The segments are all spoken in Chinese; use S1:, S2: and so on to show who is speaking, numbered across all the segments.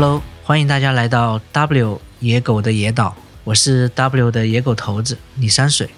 S1: Hello，欢迎大家来到 W 野狗的野岛，我是 W 的野狗头子李山水。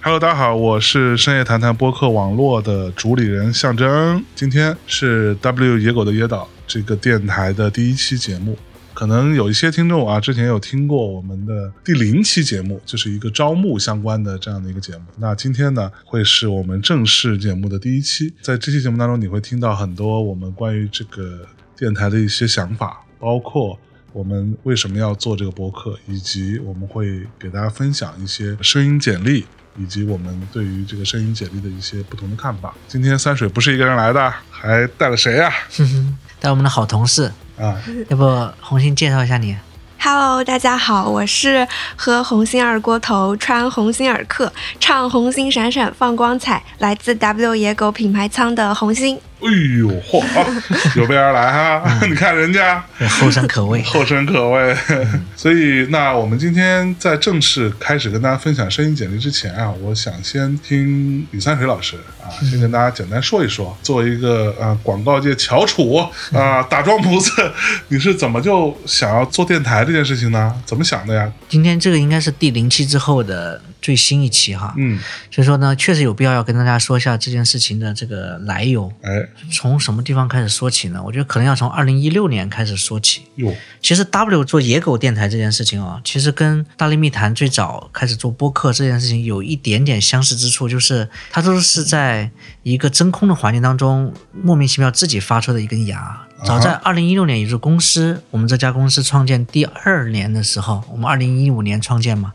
S2: Hello，大家好，我是深夜谈谈播客网络的主理人象征。今天是 W 野狗的野岛这个电台的第一期节目。可能有一些听众啊，之前有听过我们的第零期节目，就是一个招募相关的这样的一个节目。那今天呢，会是我们正式节目的第一期。在这期节目当中，你会听到很多我们关于这个电台的一些想法，包括我们为什么要做这个播客，以及我们会给大家分享一些声音简历。以及我们对于这个声音简历的一些不同的看法。今天三水不是一个人来的，还带了谁呀、
S1: 哼哼，带我们的好同事，
S2: 啊？
S1: 要不红星介绍一下你
S3: ？Hello，大家好，我是喝红星二锅头、穿红星尔克、唱红星闪闪放光彩，来自 W 野狗品牌仓的红星。
S2: 哎呦嚯、啊，有备而来哈！你看人家
S1: 后生可畏。
S2: 后生可畏。所以，那我们今天在正式开始跟大家分享声音简历之前啊，我想先听李三水老师啊，先跟大家简单说一说，作为一个呃广告界翘楚啊，打桩菩萨，你是怎么就想要做电台这件事情呢？怎么想的呀？
S1: 今天这个应该是第零期之后的最新一期哈，
S2: 嗯，
S1: 所以说呢，确实有必要要跟大家说一下这件事情的这个来由。
S2: 哎，
S1: 从什么地方开始说起呢？我觉得可能要从二零一六年开始说起。
S2: 哟，
S1: 其实 W 做野狗电台这件事情啊，其实跟大力密谈最早开始做播客这件事情有一点点相似之处，就是它都是在一个真空的环境当中莫名其妙自己发出的一根芽。早在二零一六年，也就是公司我们这家公司创建第二年的时候，我们二零一五年创建嘛，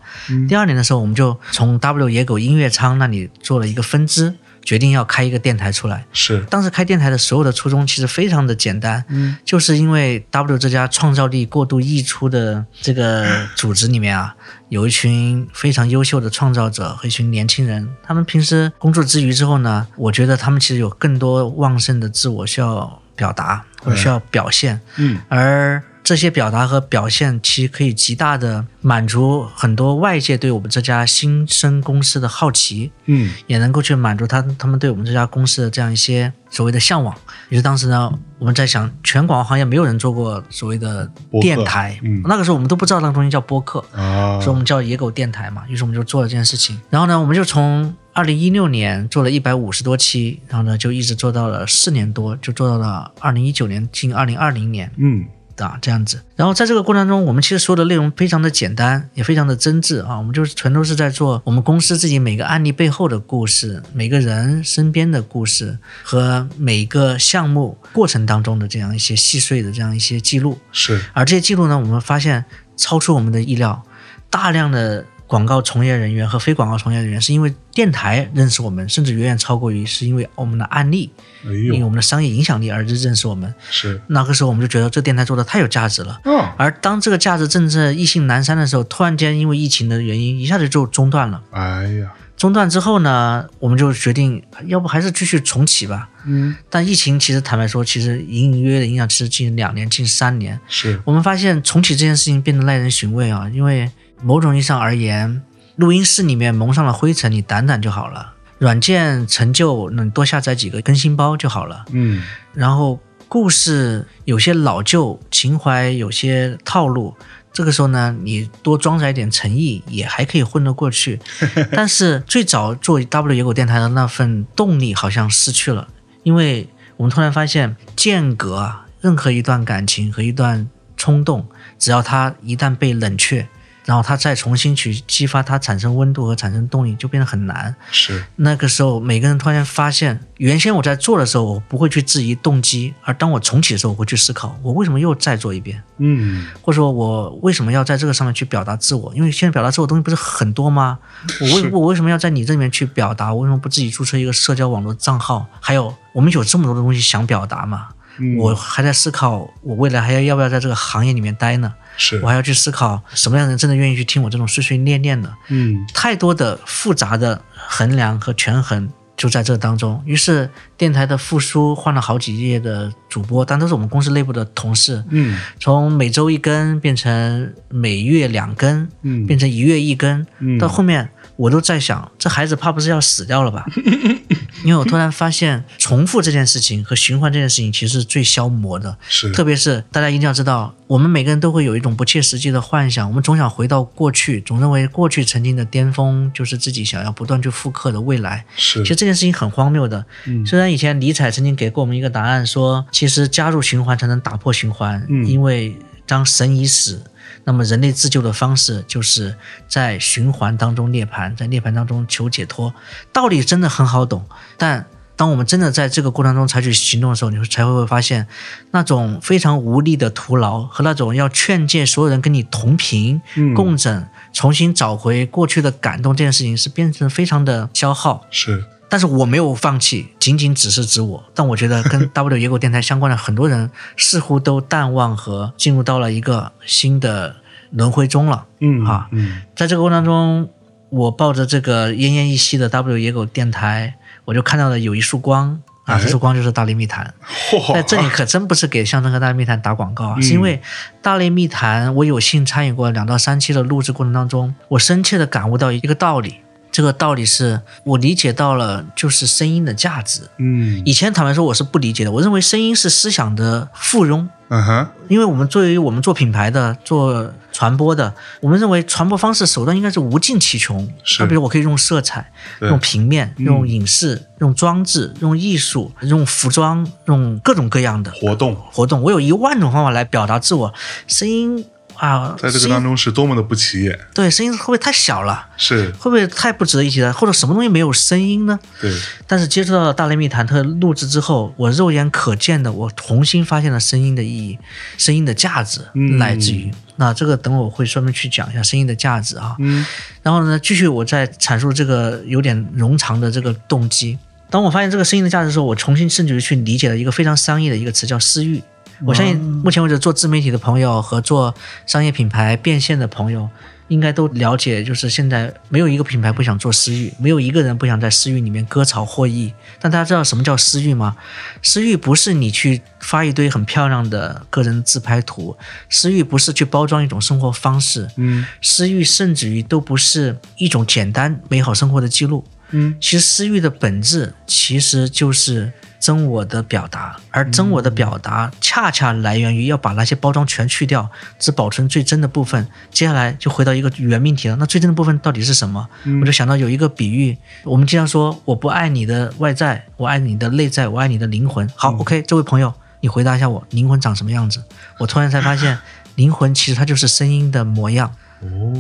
S1: 第二年的时候我们就从 W 野狗音乐仓那里做了一个分支，决定要开一个电台出来。
S2: 是，
S1: 当时开电台的所有的初衷其实非常的简单，
S2: 嗯，
S1: 就是因为 W 这家创造力过度溢出的这个组织里面啊，有一群非常优秀的创造者和一群年轻人，他们平时工作之余之后呢，我觉得他们其实有更多旺盛的自我需要表达或者需要表现，
S2: 嗯，
S1: 而这些表达和表现，其实可以极大的满足很多外界对我们这家新生公司的好奇，
S2: 嗯，
S1: 也能够去满足他他们对我们这家公司的这样一些所谓的向往。于是当时呢，我们在想，全广告行业没有人做过所谓的电台，
S2: 嗯
S1: 那个时候我们都不知道那个东西叫播客，
S2: 啊，
S1: 所以我们叫野狗电台嘛。于是我们就做了这件事情。然后呢，我们就从二零一六年做了一百五十多期，然后呢就一直做到了四年多，就做到了二零一九年近二零二零年。
S2: 嗯，
S1: 啊，这样子。然后在这个过程中，我们其实说的内容非常的简单，也非常的真挚啊。我们就是全都是在做我们公司自己每个案例背后的故事，每个人身边的故事和每个项目过程当中的这样一些细碎的这样一些记录。
S2: 是，
S1: 而这些记录呢，我们发现超出我们的意料，大量的广告从业人员和非广告从业人员是因为电台认识我们，甚至远远超过于是因为我们的案例，
S2: 哎
S1: 因为我，们的商业影响力而认识我们。
S2: 是，
S1: 那个时候我们就觉得这电台做的太有价值了。
S2: 哦，
S1: 而当这个价值正在意兴阑珊的时候，突然间因为疫情的原因，一下子就中断了。
S2: 哎呀，
S1: 中断之后呢，我们就决定，要不还是继续重启吧。
S2: 嗯，
S1: 但疫情其实坦白说，其实隐隐约约的影响，其实近两年、近三年。
S2: 是，
S1: 我们发现重启这件事情变得耐人寻味啊，因为某种意义上而言，录音室里面蒙上了灰尘，你掸掸就好了；软件陈旧，能多下载几个更新包就好了。
S2: 嗯，
S1: 然后故事有些老旧，情怀有些套路，这个时候呢，你多装载一点诚意，也还可以混得过去。但是最早做 W 野狗电台的那份动力好像失去了，因为我们突然发现间隔啊，任何一段感情和一段冲动，只要它一旦被冷却。然后它再重新去激发它产生温度和产生动力，就变得很难。
S2: 是，
S1: 那个时候，每个人突然发现，原先我在做的时候，我不会去质疑动机，而当我重启的时候，我会去思考，我为什么又再做一遍，
S2: 嗯，
S1: 或者说我为什么要在这个上面去表达自我？因为现在表达自我的东西不是很多吗？我为我为什么要在你这里面去表达？我为什么不自己注册一个社交网络账号？还有，我们有这么多的东西想表达嘛？
S2: 嗯。
S1: 我还在思考，我未来还要要不要在这个行业里面待呢？
S2: 是。
S1: 我，还要去思考什么样的人真的愿意去听我这种碎碎念念的？
S2: 嗯，
S1: 太多的复杂的衡量和权衡就在这当中。于是电台的复苏换了好几届的主播，但都是我们公司内部的同事，
S2: 嗯，
S1: 从每周一更变成每月两更，
S2: 嗯，
S1: 变成一月一更，
S2: 嗯。
S1: 到后面我都在想，这孩子怕不是要死掉了吧？因为我突然发现，重复这件事情和循环这件事情，其实是最消磨的。
S2: 是，
S1: 特别是大家一定要知道，我们每个人都会有一种不切实际的幻想，我们总想回到过去，总认为过去曾经的巅峰就是自己想要不断去复刻的未来。
S2: 是
S1: 其，实这件事情很荒谬的。
S2: 嗯
S1: 虽然以前尼采曾经给过我们一个答案，说其实加入循环才能打破循环，
S2: 嗯
S1: 因为当神已死，那么人类自救的方式就是在循环当中涅槃，在涅槃当中求解脱。道理真的很好懂，但当我们真的在这个过程中采取行动的时候，你会才会会发现，那种非常无力的徒劳和那种要劝诫所有人跟你同频、
S2: 嗯
S1: 共振、重新找回过去的感动这件事情，是变成非常的消耗。
S2: 是，
S1: 但是我没有放弃，仅仅只是指我。但我觉得跟 W 野狗电台相关的很多人似乎都淡忘和进入到了一个新的轮回中了。
S2: 嗯
S1: 啊
S2: 嗯
S1: 在这个过程当中，我抱着这个奄奄一息的 W 野狗电台，我就看到了有一束光啊，
S2: 哎
S1: 这束光就是大内密谈。
S2: 嚯，
S1: 在这里可真不是给象征和大内密谈打广告啊，
S2: 嗯
S1: 是因为大内密谈我有幸参与过两到三期的录制过程当中，我深切的感悟到一个道理。这个道理是我理解到了，就是声音的价值。
S2: 嗯。
S1: 以前坦白说我是不理解的，我认为声音是思想的附庸，
S2: 嗯哼，
S1: 因为我们作为我们做品牌的、做传播的，我们认为传播方式手段应该是无尽其穷。
S2: 是。
S1: 比如我可以用色彩、用平面、
S2: 嗯。
S1: 用影视、用装置、用艺术、用服装、用各种各样的
S2: 活动。
S1: 活动，我有一万种方法来表达自我。声音啊，
S2: 在这个当中是多么的不起眼，
S1: 对声音会不会太小了？
S2: 是
S1: 会不会太不值得一提了？或者什么东西没有声音呢？
S2: 对，
S1: 但是接触到了大内密谈特录制之后，我肉眼可见的，我重新发现了声音的意义，声音的价值
S2: 嗯
S1: 来自于、那这个等我会专门去讲一下声音的价值啊。
S2: 嗯
S1: 然后呢，继续我再阐述这个有点冗长的这个动机。当我发现这个声音的价值的时候，我重新甚至于去理解了一个非常商业的一个词，叫私域。我相信目前为止做自媒体的朋友和做商业品牌变现的朋友，应该都了解，就是现在没有一个品牌不想做私域，没有一个人不想在私域里面割草获益。但大家知道什么叫私域吗？私域不是你去发一堆很漂亮的个人自拍图，私域不是去包装一种生活方式，
S2: 嗯
S1: 私域甚至于都不是一种简单美好生活的记录。
S2: 嗯
S1: 其实私域的本质其实就是真我的表达，而真我的表达恰恰来源于要把那些包装全去掉，只保存最真的部分。接下来就回到一个原命题了，那最真的部分到底是什么？我就想到有一个比喻，我们经常说我不爱你的外在，我爱你的内在，我爱你的灵魂。好、o k 这位朋友，你回答一下我，灵魂长什么样子？我突然才发现，灵魂其实它就是声音的模样。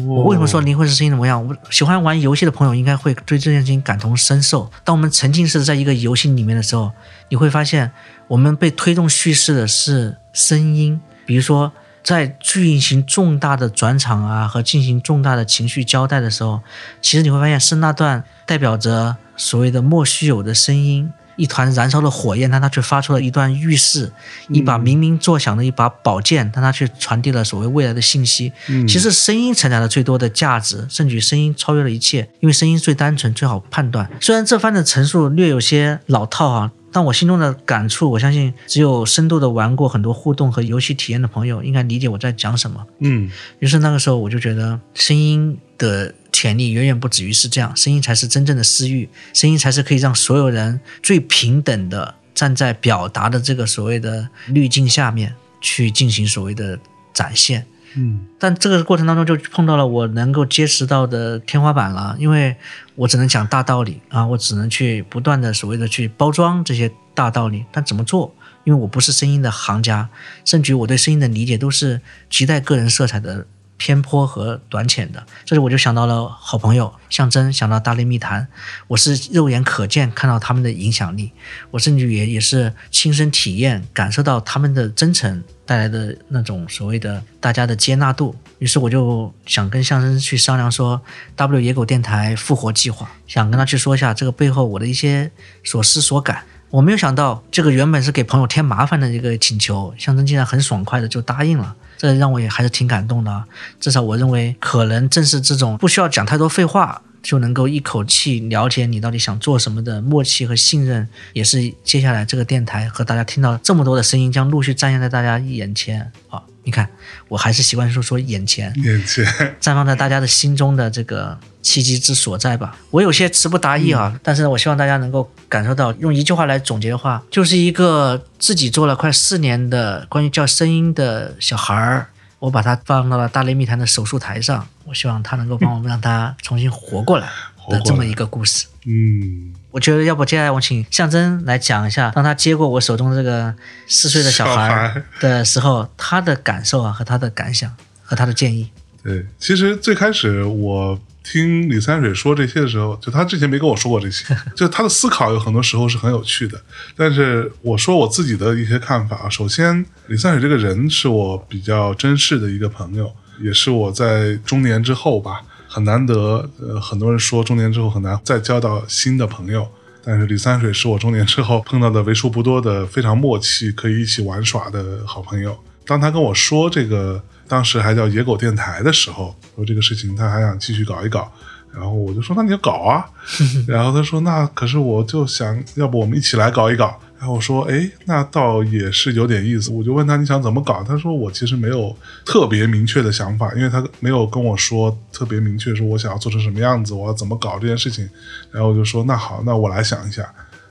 S1: 我为什么说灵魂是声音的模样？我们喜欢玩游戏的朋友应该会对这件事情感同身受。当我们沉浸式在一个游戏里面的时候，你会发现我们被推动叙事的是声音，比如说在进行重大的转场啊和进行重大的情绪交代的时候，其实你会发现是那段代表着所谓的莫须有的声音。一团燃烧的火焰，但它却发出了一段预示；一把明明作响的一把宝剑，但它却传递了所谓未来的信息。
S2: 嗯
S1: 其实声音承载了最多的价值，甚至于声音超越了一切，因为声音最单纯、最好判断。虽然这番的陈述略有些老套啊，但我心中的感触，我相信只有深度的玩过很多互动和游戏体验的朋友应该理解我在讲什么。
S2: 嗯
S1: 于是那个时候我就觉得，声音的潜力远远不止于是这样，声音才是真正的私域，声音才是可以让所有人最平等的站在表达的这个所谓的滤镜下面去进行所谓的展现。
S2: 嗯
S1: 但这个过程当中就碰到了我能够接触到的天花板了，因为我只能讲大道理啊，我只能去不断的所谓的去包装这些大道理，但怎么做？因为我不是声音的行家，甚至于我对声音的理解都是极带个人色彩的偏颇和短浅的。这里我就想到了好朋友象征，想到大内密谈，我是肉眼可见看到他们的影响力，我甚至也也是亲身体验感受到他们的真诚带来的那种所谓的大家的接纳度。于是我就想跟象征去商量说，W 野狗电台复活计划，想跟他去说一下这个背后我的一些所思所感。我没有想到，这个原本是给朋友添麻烦的一个请求，象征竟然很爽快的就答应了，这让我也还是挺感动的啊。至少我认为，可能正是这种不需要讲太多废话就能够一口气了解你到底想做什么的默契和信任，也是接下来这个电台和大家听到这么多的声音将陆续展现在大家眼前啊！你看，我还是习惯说说眼前，
S2: 眼前
S1: 绽放在大家的心中的这个契机之所在吧。我有些词不达意啊，但是呢，我希望大家能够感受到，用一句话来总结的话，就是一个自己做了快四年的关于叫声音的小孩儿，我把他放到了大内密谈的手术台上，我希望他能够帮我们让他重新活过来的这么一个故事。
S2: 嗯，
S1: 我觉得要不接下来我请象征来讲一下，当他接过我手中的这个四岁的小孩儿
S2: 孩
S1: 的时候，他的感受啊和他的感想和他的建议。
S2: 对，其实最开始我听李三水说这些的时候，就他之前没跟我说过这些，就他的思考有很多时候是很有趣的。但是我说我自己的一些看法啊，首先李三水这个人是我比较珍视的一个朋友，也是我在中年之后吧，很难得。呃，很多人说中年之后很难再交到新的朋友。但是李三水是我中年之后碰到的为数不多的非常默契、可以一起玩耍的好朋友。当他跟我说这个当时还叫野狗电台的时候，说这个事情他还想继续搞一搞，然后我就说那你就搞啊，然后他说那可是我就想要不我们一起来搞一搞，然后我说哎那倒也是有点意思，我就问他你想怎么搞，他说我其实没有特别明确的想法，因为他没有跟我说特别明确说我想要做成什么样子，我要怎么搞这件事情，然后我就说那好，那我来想一下。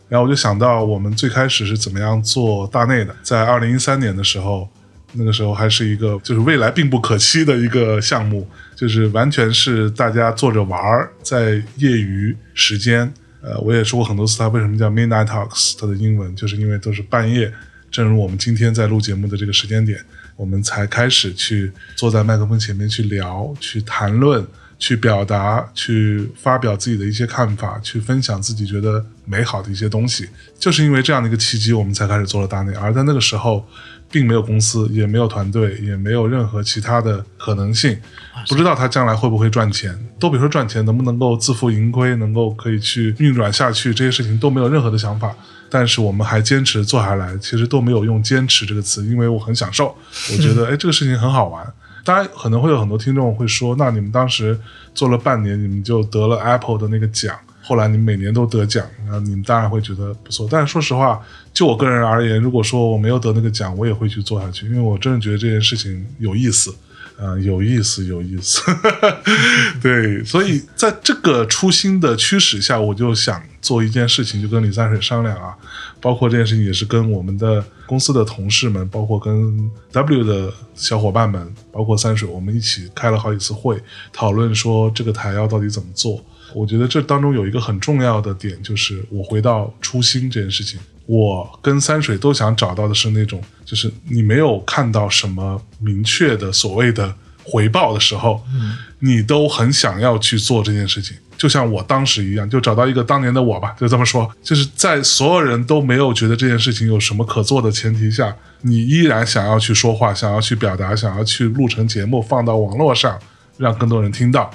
S2: 然后我就想到我们最开始是怎么样做大内的，在二零一三年的时候，那个时候还是一个就是未来并不可期的一个项目，就是完全是大家坐着玩儿，在业余时间。呃，我也说过很多次，它为什么叫 Midnight Talks，它的英文就是因为都是半夜，正如我们今天在录节目的这个时间点，我们才开始去坐在麦克风前面去聊、去谈论、去表达、去发表自己的一些看法、去分享自己觉得美好的一些东西。就是因为这样的一个契机，我们才开始做了大内。而在那个时候，并没有公司，也没有团队，也没有任何其他的可能性，不知道他将来会不会赚钱。都别说赚钱，能不能够自负盈亏，能够可以去运转下去，这些事情都没有任何的想法。但是我们还坚持做下来，其实都没有用“坚持”这个词，因为我很享受，我觉得 哎，这个事情很好玩。当然，可能会有很多听众会说，那你们当时做了半年，你们就得了 Apple 的那个奖，后来你每年都得奖，那你们当然会觉得不错。但是说实话，就我个人而言，如果说我没有得那个奖，我也会去做下去，因为我真的觉得这件事情有意思。嗯、有意思，有意思，对，所以在这个初心的驱使下，我就想做一件事情，就跟李三水商量啊，包括这件事情也是跟我们的公司的同事们，包括跟 W 的小伙伴们，包括三水，我们一起开了好几次会，讨论说这个台要到底怎么做。我觉得这当中有一个很重要的点，就是我回到初心这件事情。我跟三水都想找到的是那种，就是你没有看到什么明确的所谓的回报的时候，你都很想要去做这件事情。就像我当时一样，就找到一个当年的我吧，就这么说，就是在所有人都没有觉得这件事情有什么可做的前提下，你依然想要去说话，想要去表达，想要去录成节目放到网络上，让更多人听到，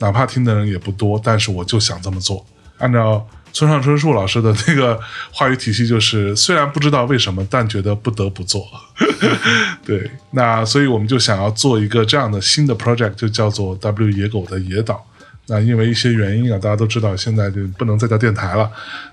S2: 哪怕听的人也不多，但是我就想这么做。按照村上春树老师的那个话语体系，就是虽然不知道为什么，但觉得不得不做。对，那所以我们就想要做一个这样的新的 project，就叫做 W 野狗的野岛。那因为一些原因啊，大家都知道现在就不能再叫电台了，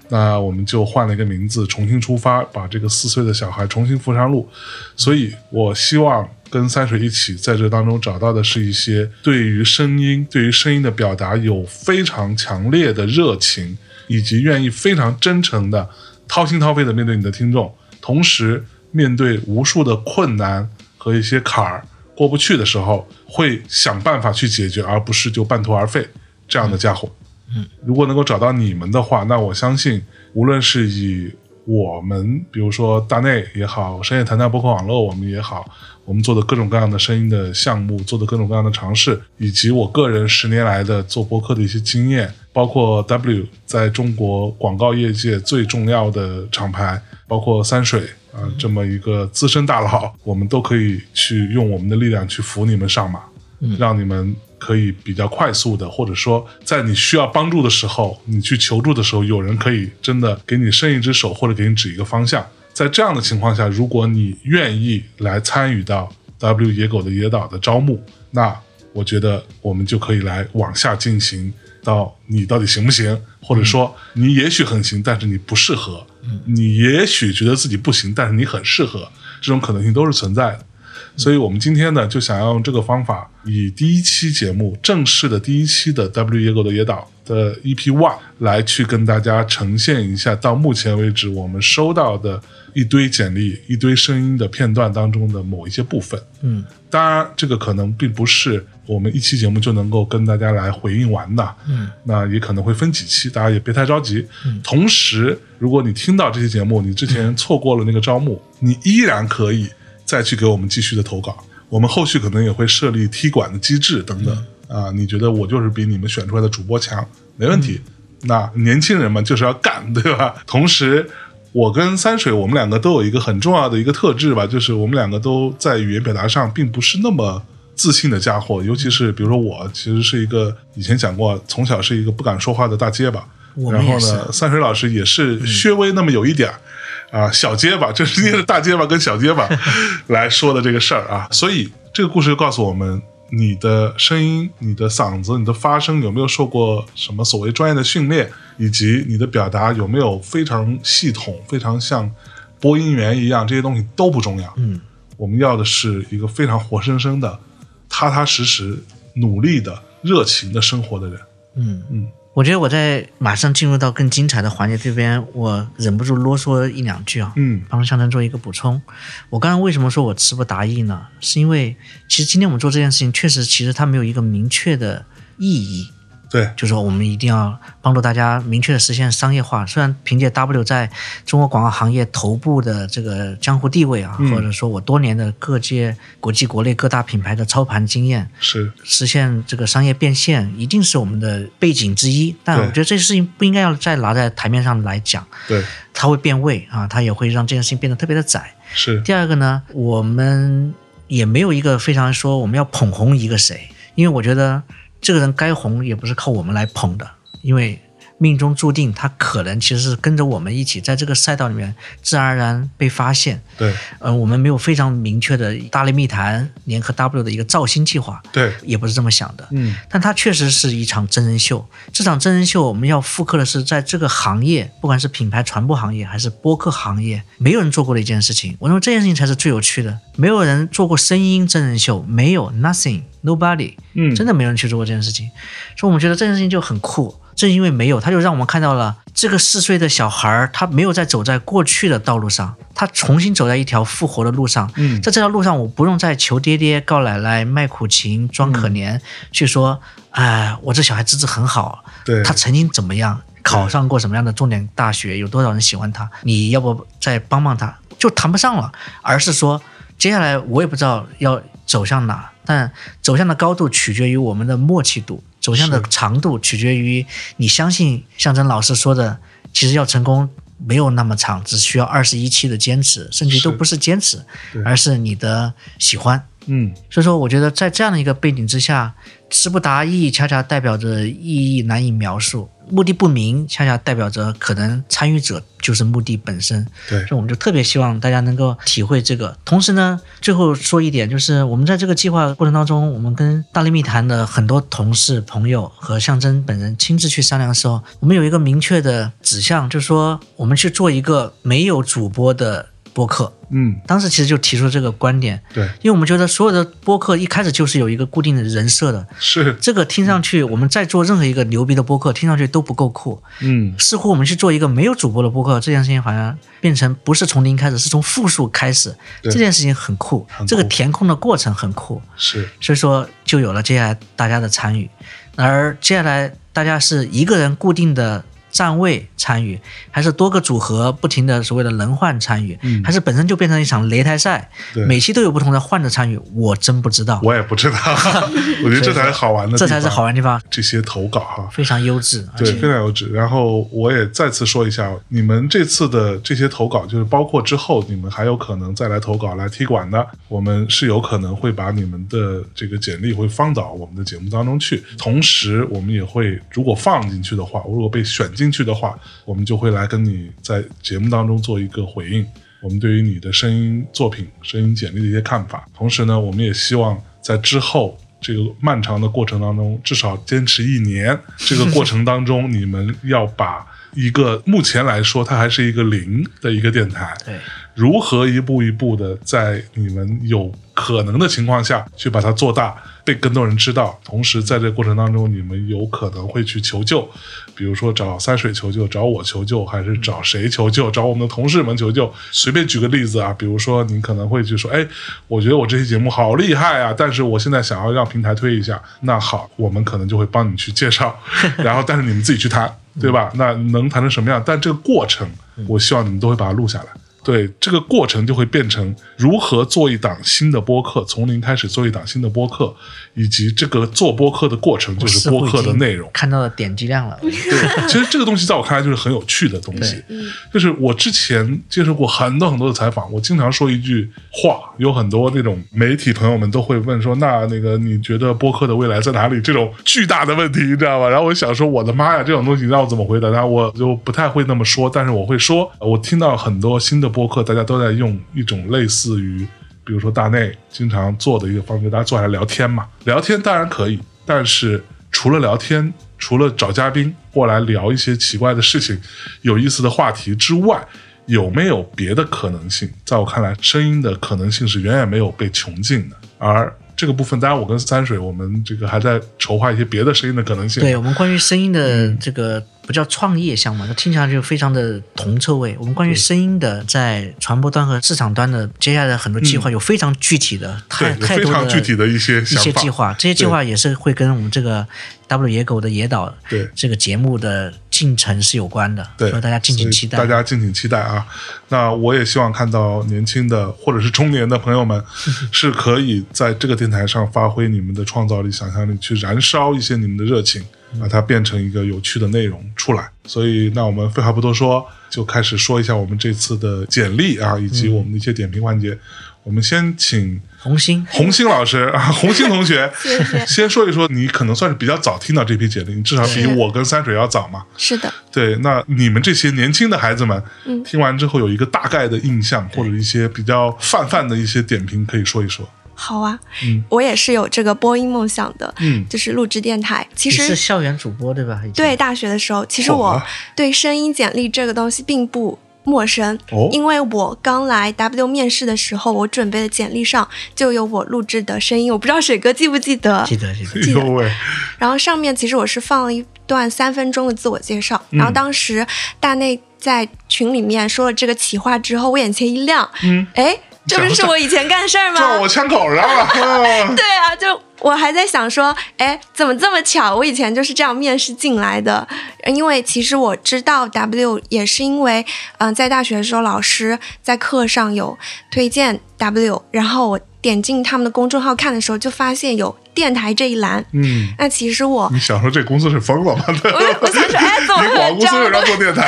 S2: 那我们就换了一个名字，重新出发，把这个四岁的小孩重新扶上路。所以我希望跟三水一起在这当中找到的是一些对于声音、对于声音的表达有非常强烈的热情，以及愿意非常真诚的掏心掏肺的面对你的听众，同时面对无数的困难和一些坎儿过不去的时候，会想办法去解决，而不是就半途而废这样的家伙。嗯如果能够找到你们的话，那我相信，无论是以我们，比如说大内也好，深夜谈谈播客网络我们也好，我们做的各种各样的声音的项目，做的各种各样的尝试，以及我个人十年来的做播客的一些经验，包括 W 在中国广告业界最重要的厂牌，包括三水啊、这么一个资深大佬，我们都可以去用我们的力量去扶你们上马。让你们可以比较快速的，或者说在你需要帮助的时候，你去求助的时候，有人可以真的给你伸一只手，或者给你指一个方向。在这样的情况下，如果你愿意来参与到 W 野狗的野岛的招募，那我觉得我们就可以来往下进行到你到底行不行，或者说你也许很行，但是你不适合；你也许觉得自己不行，但是你很适合，这种可能性都是存在的。所以我们今天呢，就想要用这个方法，以第一期节目正式的第一期的 W 野狗的野岛的 EP One 来去跟大家呈现一下，到目前为止我们收到的一堆简历、一堆声音的片段当中的某一些部分。
S1: 嗯，
S2: 当然，这个可能并不是我们一期节目就能够跟大家来回应完的。
S1: 嗯，
S2: 那也可能会分几期，大家也别太着急。嗯同时，如果你听到这期节目，你之前错过了那个招募，你依然可以再去给我们继续的投稿。我们后续可能也会设立踢馆的机制等等。啊，你觉得我就是比你们选出来的主播强，没问题。那年轻人嘛，就是要干，对吧？同时，我跟三水，我们两个都有一个很重要的一个特质吧，就是我们两个都在语言表达上并不是那么自信的家伙。尤其是比如说我，其实是一个以前讲过，从小是一个不敢说话的大结巴。然后呢，三水老师也是略微那么有一点儿。啊，小结巴，这是捏着大结巴跟小结巴 来说的这个事儿啊，所以这个故事就告诉我们，你的声音、你的嗓子、你的发声有没有受过什么所谓专业的训练，以及你的表达有没有非常系统、非常像播音员一样，这些东西都不重要。
S1: 嗯，
S2: 我们要的是一个非常活生生的、踏踏实实、努力的、热情的生活的人。
S1: 嗯
S2: 嗯，
S1: 我觉得我在马上进入到更精彩的环节这边，我忍不住啰嗦一两句啊，
S2: 嗯
S1: 帮向南做一个补充。我刚刚为什么说我词不达意呢？是因为其实今天我们做这件事情，确实其实它没有一个明确的意义。
S2: 对，
S1: 就是说我们一定要帮助大家明确的实现商业化。虽然凭借 W 在中国广告行业头部的这个江湖地位啊，
S2: 嗯
S1: 或者说我多年的各界国际国内各大品牌的操盘经验，
S2: 是，
S1: 实现这个商业变现，一定是我们的背景之一。但我觉得这事情不应该要再拿在台面上来讲，
S2: 对，
S1: 它会变味啊，它也会让这件事情变得特别的窄。
S2: 是，
S1: 第二个呢，我们也没有一个非常说我们要捧红一个谁，因为我觉得这个人该红也不是靠我们来捧的，因为命中注定他可能其实是跟着我们一起在这个赛道里面自然而然被发现。
S2: 对，
S1: 呃，我们没有非常明确的大内密谈联合 W 的一个造星计划，
S2: 对，
S1: 也不是这么想的。
S2: 嗯，
S1: 但它确实是一场真人秀。这场真人秀，我们要复刻的是在这个行业，不管是品牌传播行业还是播客行业，没有人做过的一件事情。我认为这件事情才是最有趣的。没有人做过声音真人秀，没有，nothing。Nobody，
S2: 嗯，
S1: 真的没有人去做过这件事情，所以我们觉得这件事情就很酷。正因为没有，他就让我们看到了这个四岁的小孩儿，他没有在走在过去的道路上，他重新走在一条复活的路上。
S2: 嗯。
S1: 在这条路上，我不用再求爹爹告奶奶、卖苦情、装可怜，去说，哎，我这小孩资质很好，
S2: 对，
S1: 他曾经怎么样，考上过什么样的重点大学，有多少人喜欢他，你要不再帮帮他，就谈不上了，而是说，接下来我也不知道要走向哪，但走向的高度取决于我们的默契度，走向的长度取决于你相信象征老师说的，其实要成功。没有那么长，只需要二十一期的坚持，甚至都不是坚持
S2: 对，
S1: 而是你的喜欢。
S2: 嗯，
S1: 所以说，我觉得在这样的一个背景之下，词不达意恰恰代表着意义难以描述，目的不明恰恰代表着可能参与者就是目的本身。
S2: 对
S1: 所以我们就特别希望大家能够体会这个。同时呢，最后说一点，就是我们在这个计划过程当中，我们跟大力密谈的很多同事、朋友和象征本人亲自去商量的时候，我们有一个明确的指向，就是说我们去做一个没有主播的播客。
S2: 嗯，
S1: 当时其实就提出了这个观点，
S2: 对，
S1: 因为我们觉得所有的播客一开始就是有一个固定的人设的，
S2: 是，
S1: 这个听上去我们在做任何一个牛逼的播客，听上去都不够酷。
S2: 嗯，
S1: 似乎我们去做一个没有主播的播客，这件事情好像变成不是从零开始，是从负数开始。这件事情很酷，
S2: 很酷。
S1: 这个填空的过程很酷，
S2: 是，
S1: 所以说就有了接下来大家的参与。而接下来大家是一个人固定的站位参与，还是多个组合不停的所谓的轮换参与，
S2: 嗯。
S1: 还是本身就变成一场擂台赛，
S2: 对。
S1: 每期都有不同的换着参与，我真不知道，
S2: 我也不知道，我觉得这才是好玩的，
S1: 这才是好。玩的地方，
S2: 这些投稿哈，
S1: 非常优质，而
S2: 对，非常优质。然后我也再次说一下，你们这次的这些投稿，就是包括之后你们还有可能再来投稿来踢馆的，我们是有可能会把你们的这个简历会放到我们的节目当中去。同时，我们也会如果放进去的话，如果被选进去的话，我们就会来跟你在节目当中做一个回应。我们对于你的声音作品、声音简历的一些看法。同时呢，我们也希望在之后这个漫长的过程当中，至少坚持一年。这个过程当中，你们要把一个目前来说它还是一个零的一个电台，
S1: 对，
S2: 如何一步一步的在你们有可能的情况下去把它做大，被更多人知道。同时，在这个过程当中，你们有可能会去求救，比如说找三水求救，找我求救，还是找谁求救？找我们的同事们求救。随便举个例子啊，比如说你可能会去说，哎，我觉得我这期节目好厉害啊，但是我现在想要让平台推一下，那好，我们可能就会帮你去介绍，然后但是你们自己去谈，对吧？那能谈成什么样？但这个过程，我希望你们都会把它录下来。对这个过程就会变成如何做一档新的播客，从零开始做一档新的播客，以及这个做播客的过程就是播客的内容。
S1: 看到了点击量了，
S2: 对，其实这个东西在我看来就是很有趣的东西。就是我之前接受过很多很多的采访，我经常说一句话，有很多那种媒体朋友们都会问说：“那那个你觉得播客的未来在哪里？”这种巨大的问题，你知道吧？然后我想说：“我的妈呀，这种东西让我怎么回答？”然后我就不太会那么说，但是我会说，我听到很多新的播客，大家都在用一种类似于，比如说大内经常做的一个方式，大家坐下来聊天嘛。聊天当然可以，但是除了聊天，除了找嘉宾过来聊一些奇怪的事情、有意思的话题之外，有没有别的可能性？在我看来，声音的可能性是远远没有被穷尽的。而这个部分，当然我跟三水，我们这个还在筹划一些别的声音的可能性。
S1: 对我们关于声音的这个不叫创业项目，它听起来就非常的铜臭味。我们关于声音的在传播端和市场端的接下来的很多计划，有非常具体的、太太多
S2: 常具体的一些
S1: 一。些计划，这些计划也是会跟我们这个 W 野狗的野岛
S2: 对
S1: 这个节目的进程是有关的，
S2: 对，
S1: 所以大家敬请期待。
S2: 大家敬请期待啊！那我也希望看到年轻的或者是中年的朋友们，是可以在这个电台上发挥你们的创造力、想象力，去燃烧一些你们的热情，把它变成一个有趣的内容出来。所以，那我们废话不多说，就开始说一下我们这次的简历啊，以及我们的一些点评环节。我们先请
S1: 红星，
S2: 红星老师啊，红星同学
S3: 谢谢
S2: 先说一说，你可能算是比较早听到这批简历，你至少比我跟三水要早嘛。
S3: 是的，
S2: 对，那你们这些年轻的孩子们，
S3: 嗯
S2: 听完之后有一个大概的印象，或者一些比较泛泛的一些点评，可以说一说。
S3: 好啊，
S2: 嗯。
S3: 我也是有这个播音梦想的，
S2: 嗯，
S3: 就是录制电台。其
S1: 实是校园主播对吧？
S3: 对大学的时候，其实我对声音简历这个东西并不陌生，
S2: 哦，
S3: 因为我刚来 W 面试的时候，我准备的简历上就有我录制的声音，我不知道水哥记不记得。
S1: 记得记得，
S3: 然后上面其实我是放了一段三分钟的自我介绍，
S2: 嗯。
S3: 然后当时大内在群里面说了这个企划之后，我眼前一亮，
S2: 嗯，
S3: 哎，这不是我以前干事儿吗？
S2: 撞我枪口上了。啊
S3: 对啊，就我还在想说，哎，怎么这么巧？我以前就是这样面试进来的。呃因为其实我知道 W 也是因为，嗯、在大学的时候老师在课上有推荐 W，然后我点进他们的公众号看的时候，就发现有电台这一栏。
S2: 嗯，
S3: 那其实我，
S2: 你想说这公司是疯了吗？
S3: 我就我想说，哎，怎么
S2: 公司为
S3: 有这样的
S2: 啥做电台？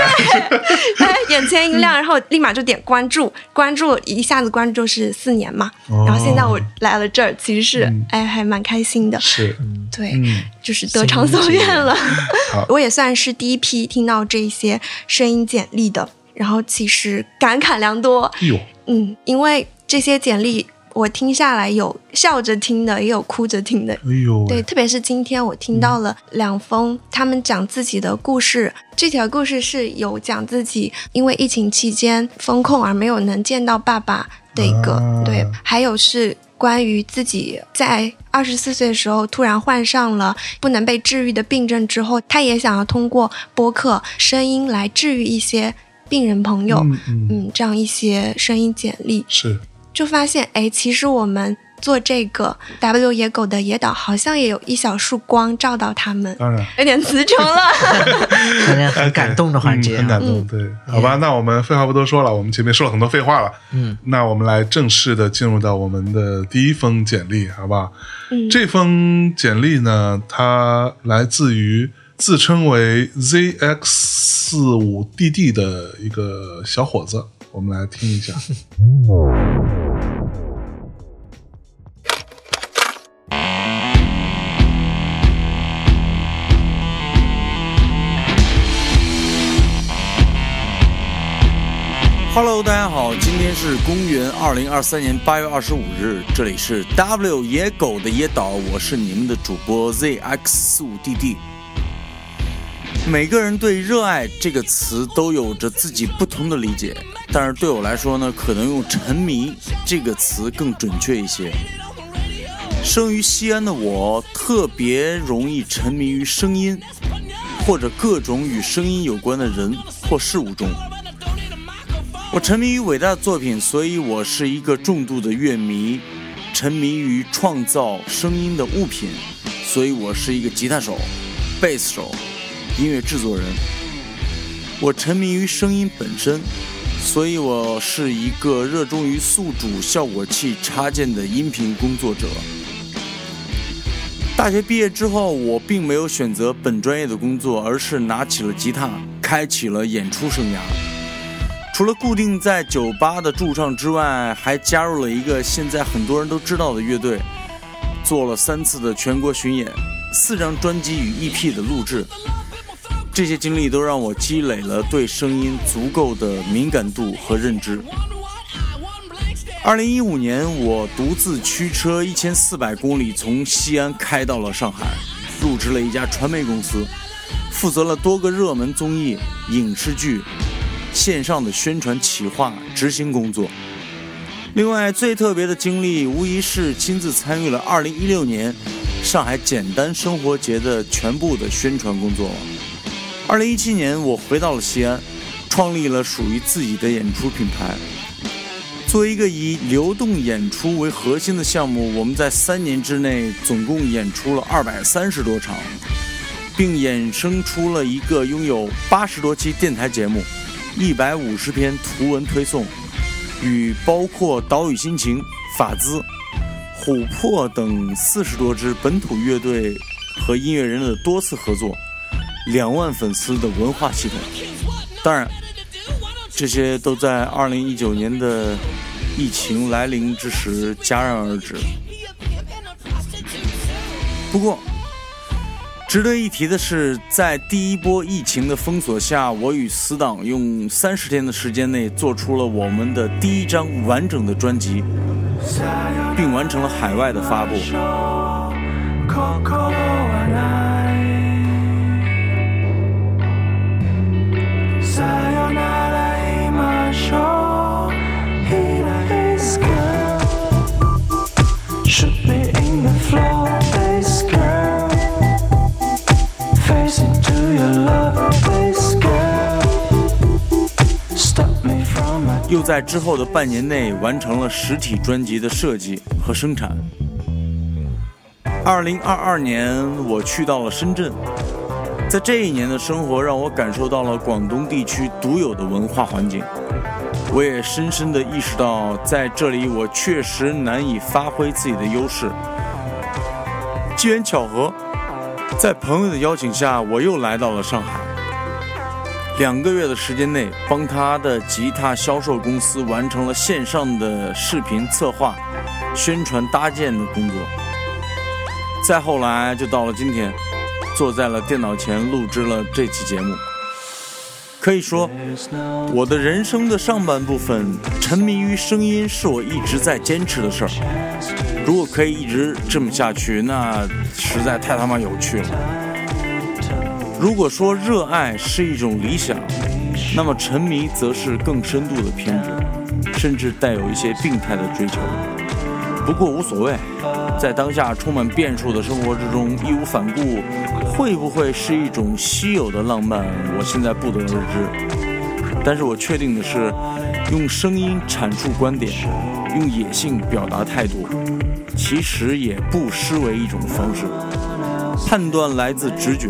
S3: 哎，眼前一亮，然后立马就点关注，关注一下子关注就是四年嘛。
S2: 哦
S3: 然后现在我来了这儿，其实是、
S2: 嗯
S3: 哎还蛮开心的。
S2: 是，
S3: 对，
S2: 嗯，
S3: 就是得偿所愿了。我也算是第一批听到这些声音简历的，然后其实感慨良多。嗯，因为这些简历我听下来，有笑着听的，也有哭着听的。
S2: 哎呦喂，
S3: 对，特别是今天我听到了两封他们讲自己的故事，具体的故事是有讲自己因为疫情期间封控而没有能见到爸爸的一个，
S2: 啊。
S3: 对，还有是关于自己在二十四岁的时候突然患上了不能被治愈的病症之后，他也想要通过播客声音来治愈一些病人朋友，
S2: 嗯嗯，
S3: 嗯，这样一些声音简历，
S2: 是，
S3: 就发现，哎，其实我们做这个 W 野狗的野岛，好像也有一小束光照到他们，
S2: 当然。
S3: 有点词穷了。
S1: 大家很感动的环节啊
S2: 嗯很感。动。对，好吧，那我们废话不多说了，我们前面说了很多废话了，
S1: 嗯，
S2: 那我们来正式的进入到我们的第一封简历，好不好？
S3: 嗯，
S2: 这封简历呢，它来自于自称为 ZX 四五 DD 的一个小伙子，我们来听一下。
S4: Hello，大家好，今天是公元二零二三年八月二十五日，这里是 W 野狗的野岛，我是你们的主播 ZX 四五 DD。每个人对“热爱”这个词都有着自己不同的理解，但是对我来说呢，可能用“沉迷”这个词更准确一些。生于西安的我，特别容易沉迷于声音，或者各种与声音有关的人或事物中。我沉迷于伟大的作品，所以我是一个重度的乐迷；沉迷于创造声音的物品，所以我是一个吉他手、贝斯手、音乐制作人。我沉迷于声音本身，所以我是一个热衷于宿主效果器插件的音频工作者。大学毕业之后，我并没有选择本专业的工作，而是拿起了吉他，开启了演出生涯。除了固定在酒吧的驻唱之外，还加入了一个现在很多人都知道的乐队，做了三次的全国巡演，四张专辑与 EP 的录制。这些经历都让我积累了对声音足够的敏感度和认知。二零一五年，我独自驱车一千四百公里从西安开到了上海，入职了一家传媒公司，负责了多个热门综艺、影视剧。线上的宣传企划执行工作。另外，最特别的经历无疑是亲自参与了2016年上海简单生活节的全部的宣传工作。2017年，我回到了西安，创立了属于自己的演出品牌。作为一个以流动演出为核心的项目，我们在三年之内总共演出了二百三十多场，并衍生出了一个拥有八十多期电台节目。一百五十篇图文推送，与包括岛屿心情、法兹、琥珀等四十多支本土乐队和音乐人的多次合作，两万粉丝的文化系统。当然，这些都在二零一九年的疫情来临之时戛然而止。不过，值得一提的是，在第一波疫情的封锁下，我与死党用三十天的时间内做出了我们的第一张完整的专辑，并完成了海外的发布。又在之后的半年内完成了实体专辑的设计和生产。二零二二年，我去到了深圳，在这一年的生活让我感受到了广东地区独有的文化环境。我也深深地意识到，在这里我确实难以发挥自己的优势。机缘巧合，在朋友的邀请下，我又来到了上海。两个月的时间内，帮他的吉他销售公司完成了线上的视频策划、宣传搭建的工作。再后来，就到了今天，坐在了电脑前录制了这期节目。可以说，我的人生的上半部分沉迷于声音，是我一直在坚持的事儿。如果可以一直这么下去，那实在太他妈有趣了。如果说热爱是一种理想，那么沉迷则是更深度的偏执，甚至带有一些病态的追求。不过无所谓，在当下充满变数的生活之中，义无反顾，会不会是一种稀有的浪漫？我现在不得而知。但是我确定的是，用声音阐述观点，用野性表达态度，其实也不失为一种方式。判断来自直觉。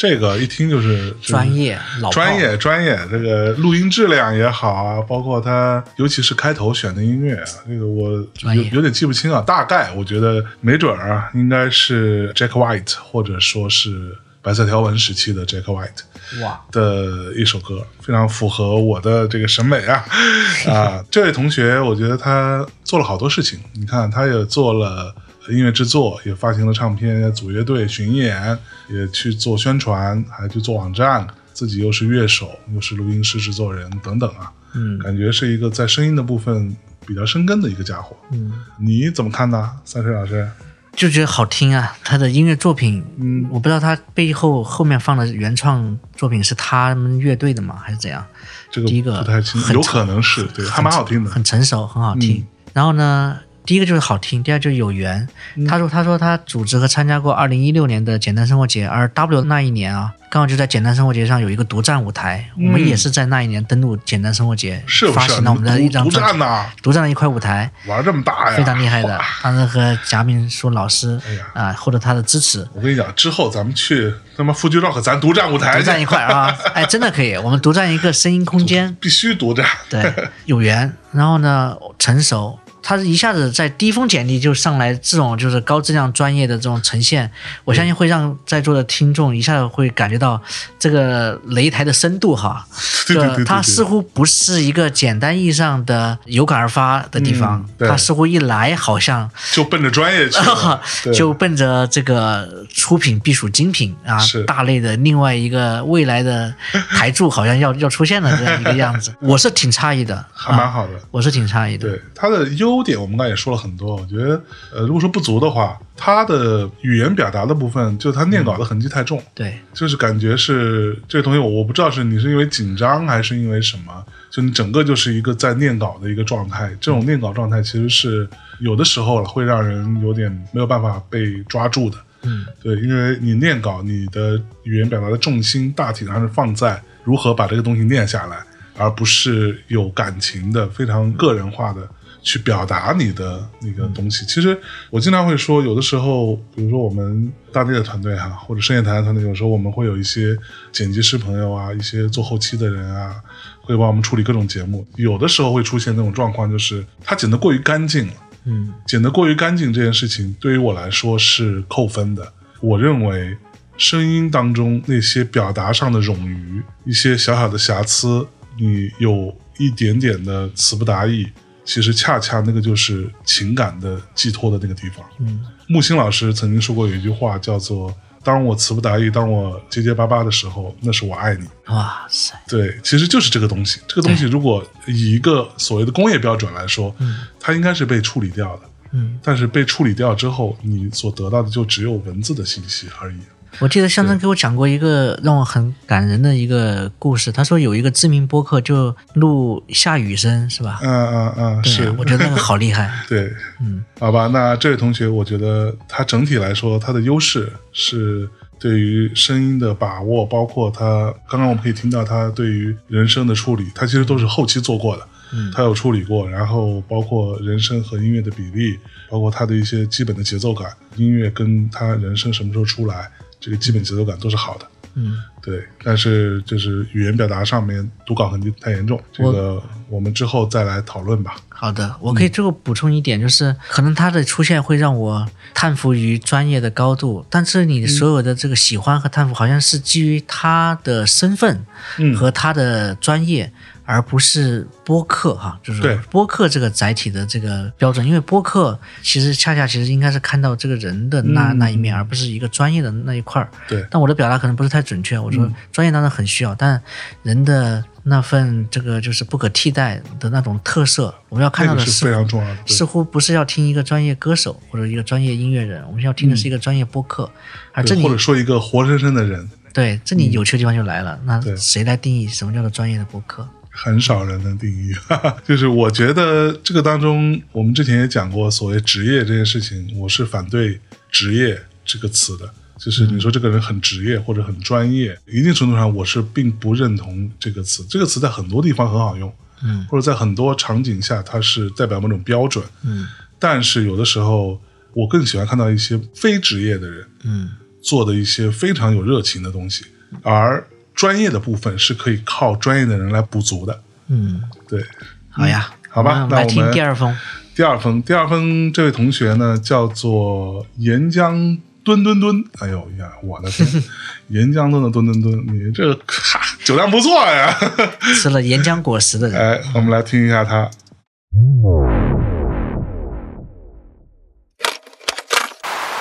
S2: 这个一听就是
S1: 专业老
S2: 专业专业，这个录音质量也好啊，包括他尤其是开头选的音乐啊，这个我有有点记不清啊，大概我觉得没准儿啊，应该是 Jack White 或者说是白色条纹时期的 Jack White
S1: 哇，
S2: 的一首歌，非常符合我的这个审美啊 啊！这位同学，我觉得他做了好多事情，你看，他也做了。音乐制作也发行了唱片，也组乐队巡演，也去做宣传，还去做网站，自己又是乐手，又是录音师、制作人等等啊，
S1: 嗯
S2: 感觉是一个在声音的部分比较生根的一个家伙。
S1: 嗯，
S2: 你怎么看呢，三水老师？
S1: 就觉得好听啊，他的音乐作品，
S2: 嗯
S1: 我不知道他背后后面放的原创作品是他们乐队的吗，还是怎样？
S2: 这个
S1: 第一个
S2: 不太清，
S1: 楚
S2: 有可能是对，还蛮好听的。
S1: 很成熟，很好听。
S2: 嗯
S1: 然后呢，第一个就是好听，第二就是有缘。
S2: 嗯。
S1: 他说，他说他组织和参加过二零一六年的简单生活节，而 W 那一年啊，刚好就在简单生活节上有一个独占舞台，我们也是在那一年登陆简单生活节？发行了我们的
S2: 独独
S1: 一张专辑
S2: 占呐，
S1: 独占了一块舞台，
S2: 玩这么大呀，
S1: 非常厉害的。当时和贾敏说老师
S2: 哎呀。
S1: 啊获得他的支持，
S2: 我跟你讲，之后咱们去他妈 Fuji Rock，咱独占舞台，
S1: 独占一块啊，哎，真的可以，我们独占一个声音空间，
S2: 必须独占。
S1: 对，有缘，然后呢，成熟，他是一下子在低峰简历就上来这种就是高质量专业的这种呈现，我相信会让在座的听众一下子会感觉到这个擂台的深度哈。
S2: 对对对对，
S1: 它似乎不是一个简单意义上的有感而发的地方，它似乎一来好像
S2: 就奔着专业去了，
S1: 就奔着这个出品必属精品啊，大类的另外一个未来的台柱好像要 要出现了这样一个样子，我是挺诧异的，啊，
S2: 还蛮好的。
S1: 我是挺诧异的。
S2: 对它的优点，我们刚才也说了很多。我觉得，呃，如果说不足的话，他的语言表达的部分，就他念稿的痕迹太重，
S1: 对
S2: 就是感觉是这个东西，我我不知道是你是因为紧张还是因为什么，就你整个就是一个在念稿的一个状态。这种念稿状态其实是有的时候会让人有点没有办法被抓住的。
S1: 嗯，
S2: 对，因为你念稿，你的语言表达的重心大体上是放在如何把这个东西念下来，而不是有感情的、非常个人化的去表达你的那个东西。其实我经常会说，有的时候，比如说我们大地的团队哈、或者深夜谈的团队，有时候我们会有一些剪辑师朋友啊，一些做后期的人啊，会帮我们处理各种节目。有的时候会出现那种状况，就是他剪得过于干净了。
S1: 嗯
S2: 剪得过于干净这件事情，对于我来说是扣分的。我认为声音当中那些表达上的冗余，一些小小的瑕疵，你有一点点的词不达意，其实恰恰那个就是情感的寄托的那个地方。
S1: 嗯
S2: 木心老师曾经说过有一句话，叫做“当我词不达意，当我结结巴巴的时候，那是我爱你”。
S1: 哇塞，
S2: 对，其实就是这个东西。这个东西如果以一个所谓的工业标准来说，它应该是被处理掉的。
S1: 嗯，
S2: 但是被处理掉之后，你所得到的就只有文字的信息而已。
S1: 我记得象征给我讲过一个让我很感人的一个故事。他说有一个知名播客就录下雨声，是吧？
S2: 嗯嗯嗯，是，
S1: 我觉得那个好厉害。
S2: 对，
S1: 嗯，
S2: 好吧。那这位同学，我觉得他整体来说，他的优势是对于声音的把握，包括他刚刚我们可以听到他对于人声的处理，他其实都是后期做过的。
S1: 嗯
S2: 他有处理过，然后包括人声和音乐的比例，包括他的一些基本的节奏感，音乐跟他人声什么时候出来，这个基本节奏感都是好的。
S1: 嗯，
S2: 对，但是就是语言表达上面读稿痕迹太严重，这个我们之后再来讨论吧。
S1: 好的，我可以最后补充一点，就是可能他的出现会让我叹服于专业的高度，但是你所有的这个喜欢和叹服，好像是基于他的身份
S2: 嗯
S1: 和他的专业。而不是播客哈，就是
S2: 对
S1: 播客这个载体的这个标准，因为播客其实恰恰其实应该是看到这个人的那、
S2: 嗯
S1: 那一面，而不是一个专业的那一块儿。
S2: 对，
S1: 但我的表达可能不是太准确，我说
S2: 嗯
S1: 专业当然很需要，但人的那份这个就是不可替代的那种特色，我们要看到的
S2: 那个是非常重要的。
S1: 似乎不是要听一个专业歌手或者一个专业音乐人，我们要听的是一个专业播客。而这里
S2: 或者说一个活生生的人，
S1: 对这里有趣的地方就来了，那谁来定义什么叫做专业的播客？
S2: 很少人能定义。哈哈，就是我觉得这个当中，我们之前也讲过，所谓职业这件事情，我是反对“职业”这个词的。就是你说这个人很职业或者很专业，一定程度上我是并不认同这个词。这个词在很多地方很好用，
S1: 嗯
S2: 或者在很多场景下它是代表某种标准。
S1: 嗯
S2: 但是有的时候，我更喜欢看到一些非职业的人，
S1: 嗯
S2: 做的一些非常有热情的东西，而专业的部分是可以靠专业的人来补足的。
S1: 嗯，
S2: 对，
S1: 好呀，
S2: 好吧
S1: 我们来听
S2: 那我们
S1: 第二封。
S2: 第二封，第二封这位同学呢叫做岩浆吨吨吨，哎呦呀，我的天，岩浆炖的吨吨吨，你这个哈酒量不错呀！
S1: 吃了岩浆果实的人，
S2: 哎，我们来听一下他。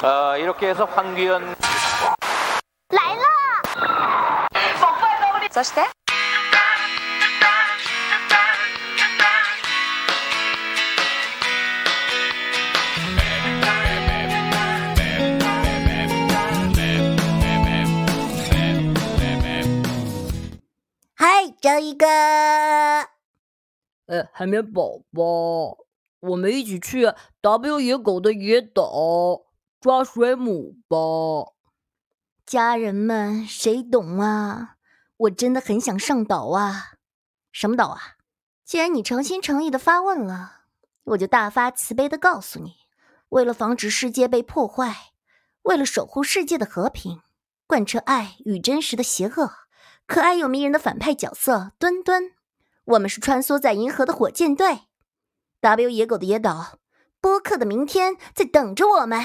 S5: 어, 이렇게 해서 황규현
S6: そして
S7: 嗨，找一个。
S8: 呃，海绵宝宝，我们一起去 W 野狗的野岛抓水母吧。
S7: 家人们，谁懂啊？ 我真的很想上岛啊！什么岛啊？既然你诚心诚意的发问了，我就大发慈悲的告诉你：为了防止世界被破坏，为了守护世界的和平，贯彻爱与真实的邪恶，可爱又迷人的反派角色墩墩，我们是穿梭在银河的火箭队。W 野狗的野岛，播客的明天在等着我们。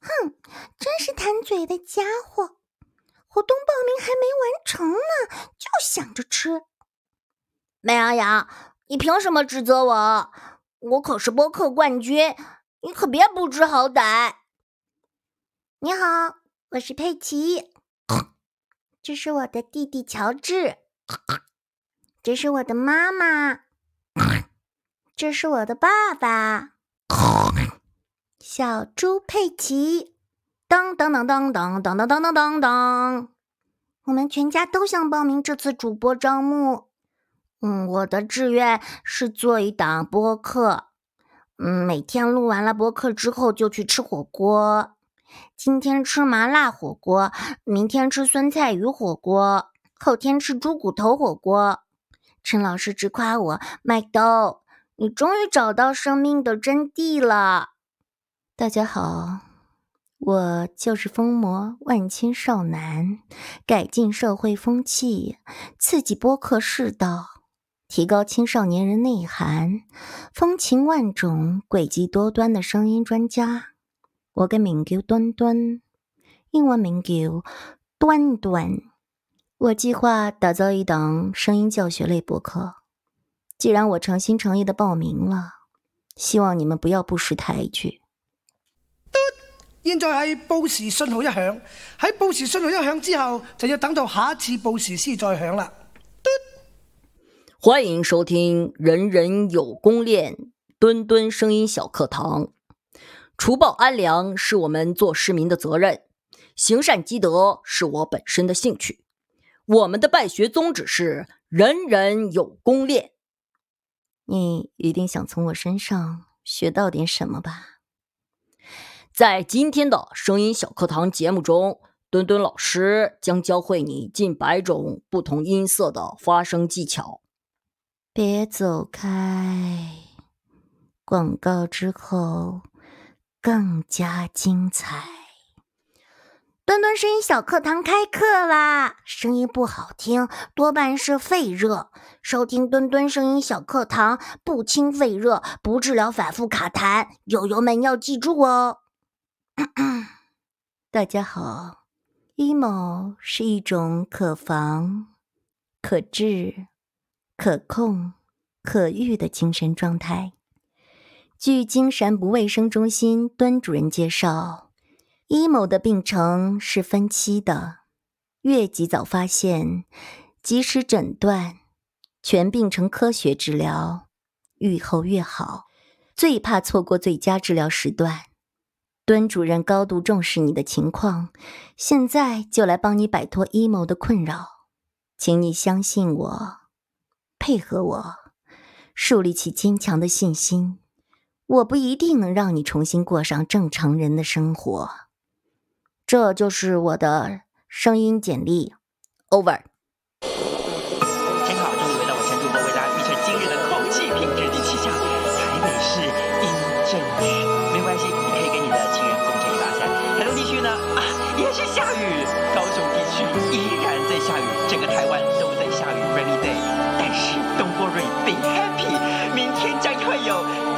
S7: 哼，真是贪嘴的家伙！活动报名还没完成呢，就想着吃。美羊羊，你凭什么指责我？我可是播客冠军，你可别不知好歹。你好，我是佩奇，这是我的弟弟乔治，这是我的妈妈，这是我的爸爸。小猪佩奇，当当当当当当当当当当，我们全家都想报名这次主播招募。嗯，我的志愿是做一档播客。嗯，每天录完了播客之后就去吃火锅。今天吃麻辣火锅，明天吃酸菜鱼火锅，后天吃猪骨头火锅。陈老师直夸我麦兜，你终于找到生命的真谛了。大家好，我就是疯魔万千少男，改进社会风气，刺激播客世道，提高青少年人内涵，风情万种、诡计多端的声音专家。我嘅名叫端端，英文名叫端端。我计划打造一档声音教学类播客。既然我诚心诚意的报名了，希望你们不要不识抬举。
S9: 現在係報時信號一響，喺報時信號一響之後，就要等到下一次報時先再響啦。
S8: 欢迎收听《人人有功练》墩墩声音小课堂。除暴安良是我们做市民的责任，行善积德是我本身的兴趣。我们的办学宗旨是人人有功练。
S7: 你一定想從我身上學到點什麼吧？
S8: 在今天的声音小课堂节目中，墩墩老师将教会你近百种不同音色的发声技巧。
S7: 别走开，广告之后更加精彩。墩墩声音小课堂开课啦！声音不好听，多半是肺热。收听墩墩声音小课堂，不清肺热，不治疗反复卡痰。友友们要记住哦。大家好，emo 是一种可防、可治、可控、可愈的精神状态。据金山不卫生中心端主任介绍，emo 的病程是分期的，越及早发现，及时诊断，全病程科学治疗，愈后越好。最怕错过最佳治疗时段。敦主任高度重视你的情况，现在就来帮你摆脱 emo 的困扰，请你相信我，配合我，树立起坚强的信心。我不一定能让你重新过上正常人的生活。这就是我的声音简历。Over。
S10: 有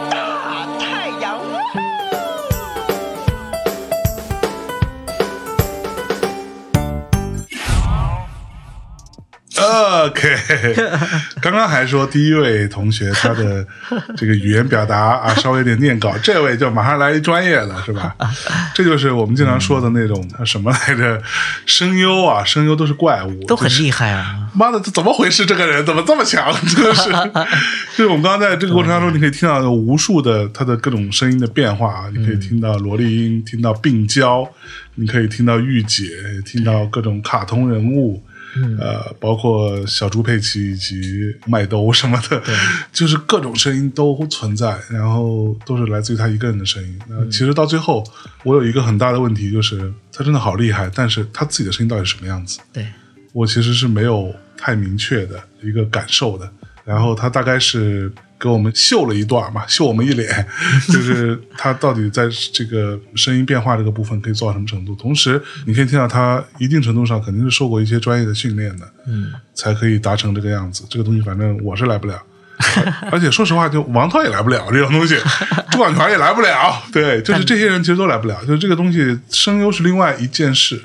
S2: OK，刚刚还说第一位同学他的 这个语言表达啊稍微有点念稿，这位就马上来一专业的是吧？这就是我们经常说的那种呃什么来着，声优啊，声优都是怪物，
S1: 都很厉害啊。
S2: 妈的，这怎么回事？这个人怎么这么强？真的是，就是我们刚刚在这个过程当中，你可以听到有无数的他的各种声音的变化啊，你可以听到萝莉音，听到病娇，你可以听到御姐，听到各种卡通人物。呃，包括小猪佩奇以及麦兜什么的，就是各种声音都存在，然后都是来自于他一个人的声音。那其实到最后，我有一个很大的问题，就是他真的好厉害，但是他自己的声音到底是什么样子？
S1: 对，
S2: 我其实是没有太明确的一个感受的。然后他大概是给我们秀了一段嘛，秀我们一脸，就是他到底在这个声音变化这个部分可以做到什么程度。同时，你可以听到他一定程度上肯定是受过一些专业的训练的，
S1: 嗯，
S2: 才可以达成这个样子。这个东西反正我是来不了。而且说实话，就王涛也来不了这种东西，朱广权也来不了。对，就是这些人其实都来不了。就是这个东西，声优是另外一件事，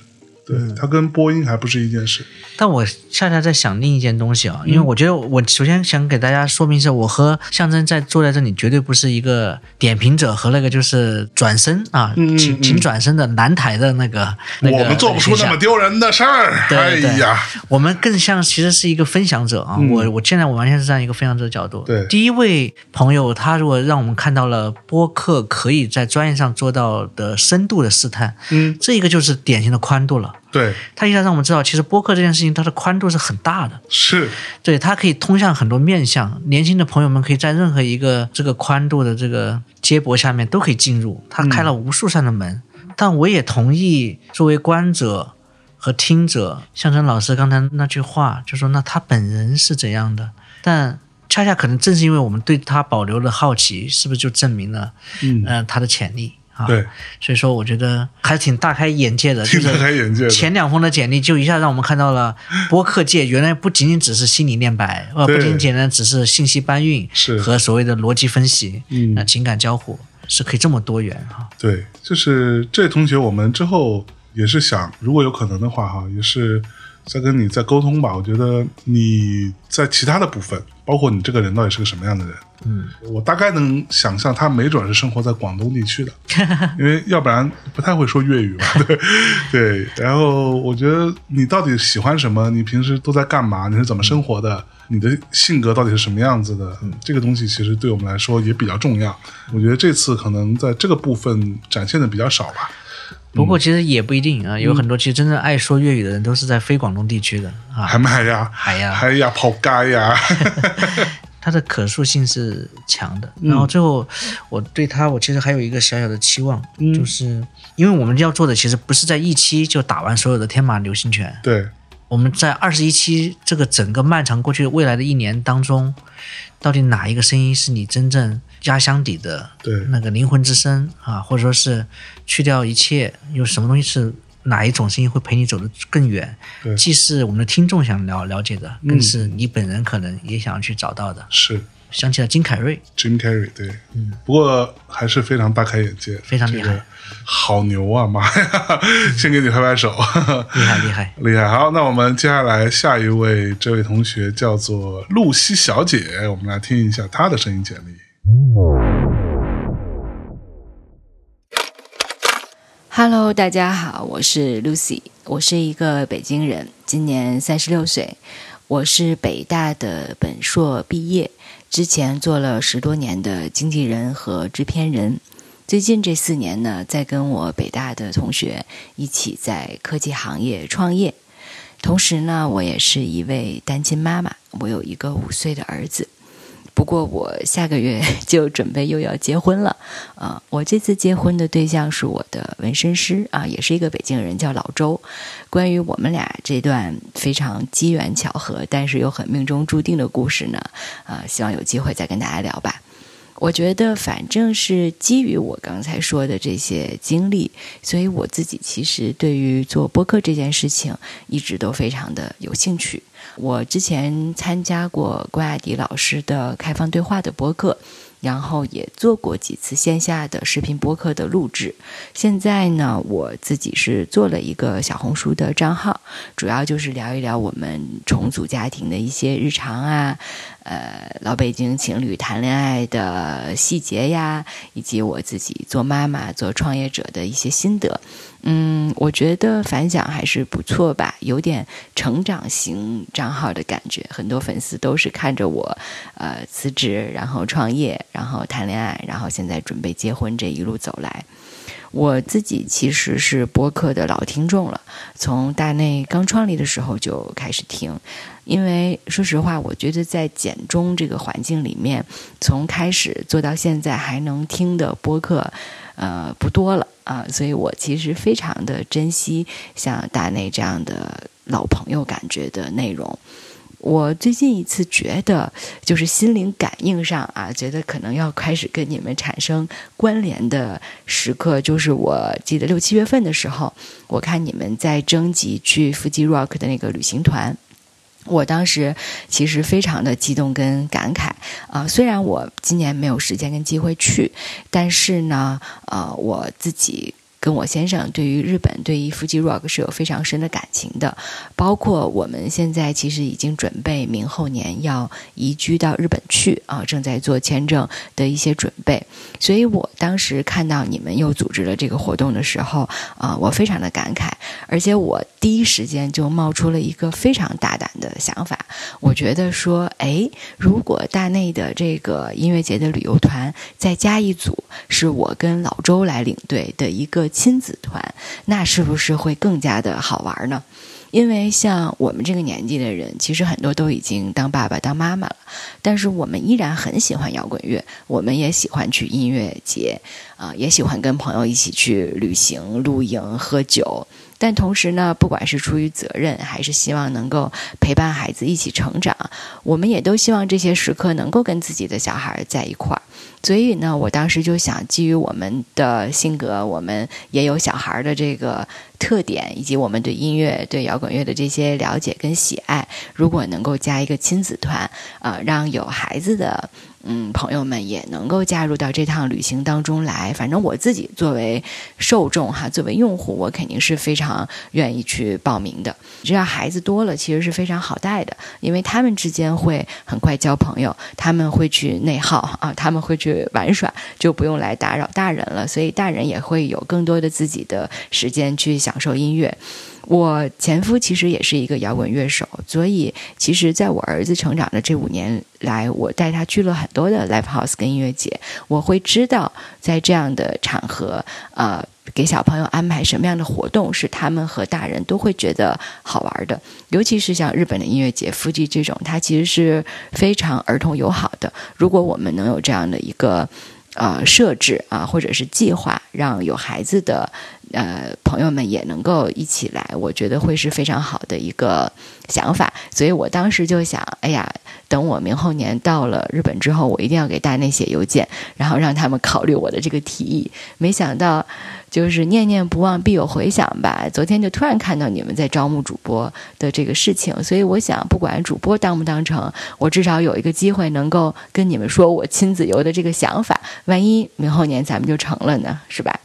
S2: 对，它跟播音还不是一件事。
S1: 但我恰恰在想另一件东西啊，因为我觉得我首先想给大家说明一下，我和象征在坐在这里绝对不是一个点评者和那个就是转身啊，
S2: 嗯
S1: 请请转身的南台的那个，那个
S2: 我们做不出那么丢人的事儿。
S1: 对
S2: 呀，
S1: 我们更像其实是一个分享者啊，
S2: 嗯
S1: 我我现在我完全是这样一个分享者的角度。
S2: 对
S1: 第一位朋友，他如果让我们看到了播客可以在专业上做到的深度的试探，
S2: 嗯，
S1: 这一个就是典型的宽度了。
S2: 对，
S1: 他一下让我们知道，其实播客这件事情它的宽度是很大的，
S2: 是，
S1: 对，它可以通向很多面向。年轻的朋友们可以在任何一个这个宽度的这个接驳下面都可以进入，它开了无数扇的门。但我也同意，作为观者和听者，象征老师刚才那句话，就说那他本人是怎样的？但恰恰可能正是因为我们对他保留了好奇，是不是就证明了，
S2: 嗯
S1: 呃，他的潜力啊？
S2: 对，
S1: 所以说我觉得还挺大开眼界的，
S2: 挺大开眼界的。
S1: 前两封的简历就一下让我们看到了播客界原来不仅仅只是心理念白，呃，不仅仅呢只是信息搬运
S2: 是。
S1: 和所谓的逻辑分析，
S2: 嗯。
S1: 那，情感交互是可以这么多元哈。
S2: 对，就是这位同学，我们之后也是想，如果有可能的话，哈，也是再跟你再沟通吧。我觉得你在其他的部分，包括你这个人到底是个什么样的人，
S1: 嗯，
S2: 我大概能想象他没准是生活在广东地区的，因为要不然不太会说粤语吧？对对。然后我觉得你到底喜欢什么？你平时都在干嘛？你是怎么生活的？你的性格到底是什么样子的？这个东西其实对我们来说也比较重要。我觉得这次可能在这个部分展现的比较少吧。
S1: 不过其实也不一定啊，有很多其实真正爱说粤语的人都是在非广东地区的啊，
S2: 係咪呀？
S1: 係啊
S2: 係呀，扑街呀！
S1: 它的可塑性是强的。
S2: 嗯。
S1: 然后最后，我对它我其实还有一个小小的期望，
S2: 嗯。
S1: 就是因为我们要做的其实不是在一期就打完所有的天马流星拳，
S2: 对，
S1: 我们在二十一期这个整个漫长过去未来的一年当中，到底哪一个声音是你真正压箱底的
S2: 对。
S1: 那个灵魂之声啊，或者说是去掉一切，有什么东西是哪一种声音会陪你走得更远？
S2: 对。
S1: 既是我们的听众想了了解的，
S2: 嗯。
S1: 更是你本人可能也想要去找到的。
S2: 是。
S1: 想起了金凯瑞
S2: ，Jim Carrey，对，不过还是非常大开眼界，
S1: 非常厉害。
S2: 这个好牛啊！妈呀，先给你拍拍手，
S1: 厉 害厉害。
S2: 厉害！好，那我们接下来下一位，这位同学叫做露西小姐，我们来听一下她的声音简历。
S6: Hello，大家好，我是 Lucy，我是一个北京人，今年三十六岁，我是北大的本硕毕业，之前做了十多年的经纪人和制片人，最近这四年呢，在跟我北大的同学一起在科技行业创业，同时呢，我也是一位单亲妈妈，我有一个五岁的儿子。不过我下个月 就准备又要结婚了，啊、我这次结婚的对象是我的纹身师啊，也是一个北京人，叫老周。关于我们俩这段非常机缘巧合，但是又很命中注定的故事呢，啊、希望有机会再跟大家聊吧。我觉得反正是基于我刚才说的这些经历，所以我自己其实对于做播客这件事情一直都非常的有兴趣。我之前参加过关雅迪老师的开放对话的播客。然后也做过几次线下的视频播客的录制。现在呢，我自己是做了一个小红书的账号，主要就是聊一聊我们重组家庭的一些日常啊，呃，老北京情侣谈恋爱的细节呀，以及我自己做妈妈、做创业者的一些心得。嗯，我觉得反响还是不错吧，有点成长型账号的感觉。很多粉丝都是看着我，呃，辞职，然后创业，然后谈恋爱，然后现在准备结婚，这一路走来，我自己其实是播客的老听众了，从大内刚创立的时候就开始听。因为说实话，我觉得在简中这个环境里面，从开始做到现在还能听的播客，呃，不多了。啊，所以我其实非常的珍惜像大内这样的老朋友感觉的内容。我最近一次觉得，就是心灵感应上啊，觉得可能要开始跟你们产生关联的时刻，就是我记得六七月份的时候，我看你们在征集去富基 Rock 的那个旅行团。我当时其实非常的激动跟感慨啊，虽然我今年没有时间跟机会去，但是呢，呃，我自己。跟我先生对于日本对于 Fuji Rock 是有非常深的感情的，包括我们现在其实已经准备明后年要移居到日本去啊，正在做签证的一些准备。所以我当时看到你们又组织了这个活动的时候啊，我非常的感慨，而且我第一时间就冒出了一个非常大胆的想法，我觉得说，哎，如果大内的这个音乐节的旅游团再加一组，是我跟老周来领队的一个。亲子团，那是不是会更加的好玩呢？因为像我们这个年纪的人，其实很多都已经当爸爸、当妈妈了，但是我们依然很喜欢摇滚乐，我们也喜欢去音乐节，啊，也喜欢跟朋友一起去旅行、露营、喝酒。但同时呢，不管是出于责任，还是希望能够陪伴孩子一起成长，我们也都希望这些时刻能够跟自己的小孩在一块儿。所以呢，我当时就想，基于我们的性格，我们也有小孩的这个特点，以及我们对音乐、对摇滚乐的这些了解跟喜爱，如果能够加一个亲子团，呃，让有孩子的。嗯，朋友们也能够加入到这趟旅行当中来。反正我自己作为受众哈，作为用户，我肯定是非常愿意去报名的。只要孩子多了，其实是非常好带的，因为他们之间会很快交朋友，他们会去内耗啊，他们会去玩耍，就不用来打扰大人了。所以大人也会有更多的自己的时间去享受音乐。我前夫其实也是一个摇滚乐手，所以其实在我儿子成长的这五年来，我带他去了很多的 live house 跟音乐节，我会知道在这样的场合，呃，给小朋友安排什么样的活动是他们和大人都会觉得好玩的，尤其是像日本的音乐节、夫妻这种，它其实是非常儿童友好的。如果我们能有这样的一个呃设置啊，或者是计划，让有孩子的。呃，朋友们也能够一起来，我觉得会是非常好的一个想法。所以我当时就想，哎呀，等我明后年到了日本之后，我一定要给大内写邮件，然后让他们考虑我的这个提议。没想到，就是念念不忘必有回响吧。昨天就突然看到你们在招募主播的这个事情，所以我想，不管主播当不当成，我至少有一个机会能够跟你们说我亲子游的这个想法。万一明后年咱们就成了呢，是吧？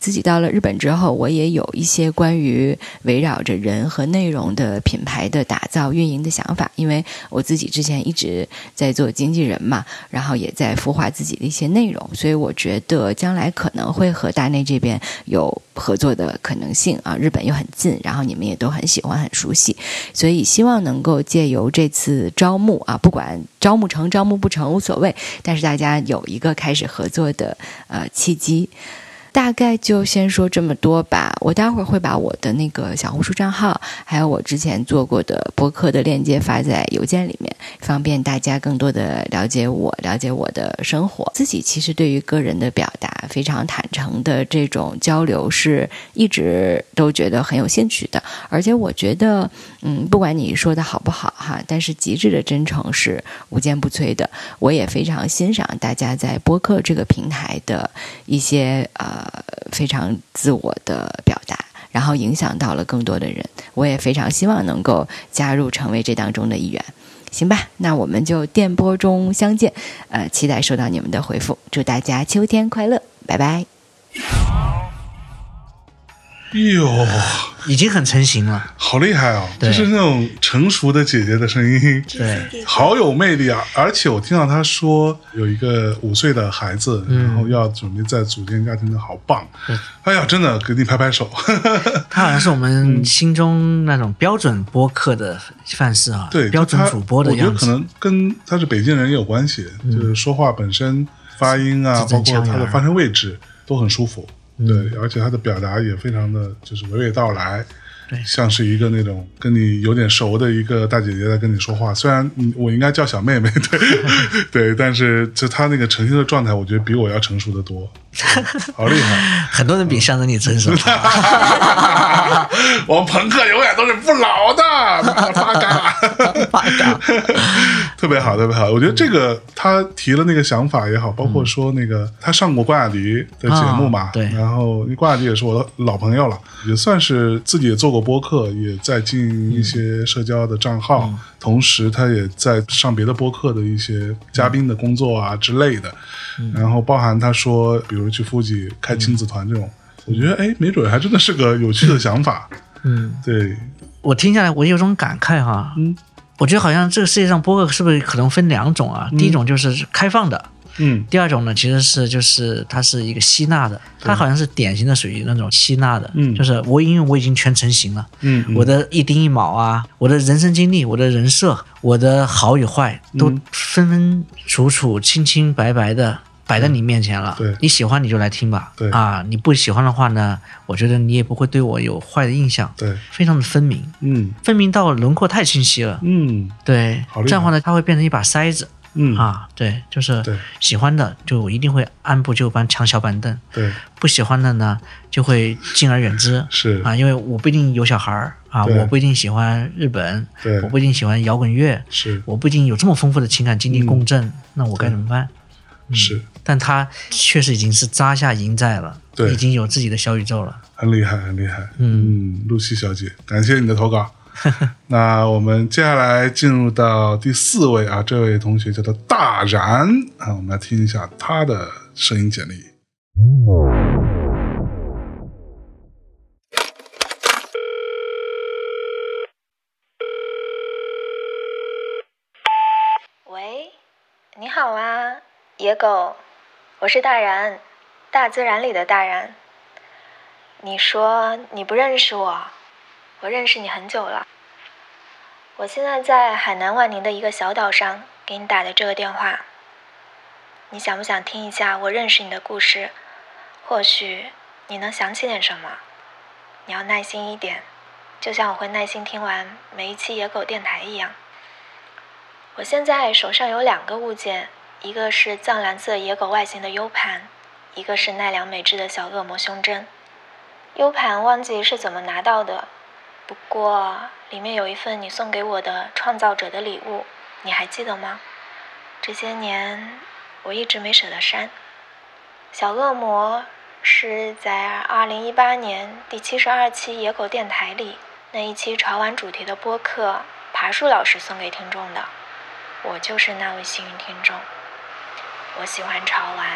S6: 自己到了日本之后，我也有一些关于围绕着人和内容的品牌的打造、运营的想法。因为我自己之前一直在做经纪人嘛，然后也在孵化自己的一些内容，所以我觉得将来可能会和大内这边有合作的可能性啊。日本又很近，然后你们也都很喜欢、很熟悉，所以希望能够借由这次招募啊，不管招募成、招募不成无所谓，但是大家有一个开始合作的呃契机。大概就先说这么多吧。我待会儿会把我的那个小红书账号，还有我之前做过的博客的链接发在邮件里面，方便大家更多的了解我，了解我的生活。自己其实对于个人的表达非常坦诚的这种交流，是一直都觉得很有兴趣的。而且我觉得，嗯，不管你说的好不好哈，但是极致的真诚是无坚不摧的。我也非常欣赏大家在播客这个平台的一些呃。呃，非常自我的表达，然后影响到了更多的人。我也非常希望能够加入成为这当中的一员。行吧，那我们就电波中相见，呃，期待收到你们的回复。祝大家秋天快乐，拜拜。
S2: 哟，
S1: 已经很成型了。
S2: 好厉害哦！就是那种成熟的姐姐的声音，
S1: 对，
S2: 好有魅力啊！而且我听到她说有一个五岁的孩子，
S1: 嗯
S2: 然后要准备再组建家庭的，好棒！哎呀，真的给你拍拍手。
S1: 他好像是我们心中那种标准播客的范式啊，
S2: 对，
S1: 标准主播的样子。
S2: 我觉得可能跟他是北京人也有关系，就是说话本身发音啊，包括
S1: 腔圆
S2: 他的发声位置都很舒服。
S1: 嗯
S2: 对，而且他的表达也非常的就是娓娓道来，
S1: 对
S2: 像是一个那种跟你有点熟的一个大姐姐在跟你说话。虽然嗯我应该叫小妹妹，对 对，但是就她那个呈现的状态，我觉得比我要成熟的多，对 好厉害。
S1: 很多人比象征你成熟。
S2: 我们朋克永远都是不老的，八嘎，
S1: 八嘎，
S2: 特别好，特别好。我觉得这个他提了那个想法也好，包括说那个他上过关雅迪的节目嘛，
S1: 啊对。
S2: 然后关雅迪也是我的老朋友了，也算是自己也做过播客，也在经营一些社交的账号，同时他也在上别的播客的一些嘉宾的工作啊之类的，然后包含他说，比如去夫吉开亲子团这种。我觉得，哎，没准还真的是个有趣的想法。
S1: 嗯，
S2: 对，
S1: 我听下来，我有种感慨哈。
S2: 嗯，
S1: 我觉得好像这个世界上播客是不是可能分两种啊？第一种就是开放的，
S2: 嗯
S1: 第二种呢，其实是就是它是一个吸纳的，它好像是典型的属于那种吸纳的，
S2: 嗯
S1: 就是我因为我已经全成型了，
S2: 嗯，嗯
S1: 我的一丁一卯啊，我的人生经历，我的人设，我的好与坏都
S2: 嗯
S1: 分分楚楚、清清白白的摆在你面前了。
S2: 对。
S1: 你喜欢你就来听吧。
S2: 对。
S1: 啊，你不喜欢的话呢，我觉得你也不会对我有坏的印象。
S2: 对，
S1: 非常的分明，
S2: 嗯。
S1: 分明到轮廓太清晰了。
S2: 嗯。
S1: 对。这样的话呢，它会变成一把筛子。
S2: 嗯。
S1: 啊，对，就是喜欢的就一定会按部就班抢小板凳，
S2: 对，
S1: 不喜欢的呢就会敬而远之。
S2: 是。
S1: 啊，因为我不一定有小孩儿。啊，我不一定喜欢日本，
S2: 对。
S1: 我不一定喜欢摇滚乐，
S2: 是。
S1: 我不一定有这么丰富的情感经历共振，那我该怎么办？
S2: 是
S1: 但他确实已经是扎下营寨了，
S2: 对
S1: 已经有自己的小宇宙了。
S2: 很厉害，很厉害。
S1: 嗯
S2: 嗯，露西小姐，感谢你的投稿。那我们接下来进入到第四位啊，这位同学叫做大然啊，我们来听一下他的声音简历。
S11: 喂，你好啊，野狗，我是大然，大自然里的大然。你说你不认识我，我认识你很久了。我现在在海南万宁的一个小岛上给你打的这个电话。你想不想听一下我认识你的故事？或许你能想起点什么。你要耐心一点，就像我会耐心听完每一期野狗电台一样。我现在手上有两个物件，一个是藏蓝色野狗外形的 U 盘，一个是奈良美智的小恶魔胸针。U 盘忘记是怎么拿到的，不过里面有一份你送给我的创造者的礼物，你还记得吗？这些年我一直没舍得删。小恶魔是在二零一八年第七十二期野狗电台里那一期潮玩主题的播客，爬树老师送给听众的。我就是那位幸运听众。我喜欢潮玩，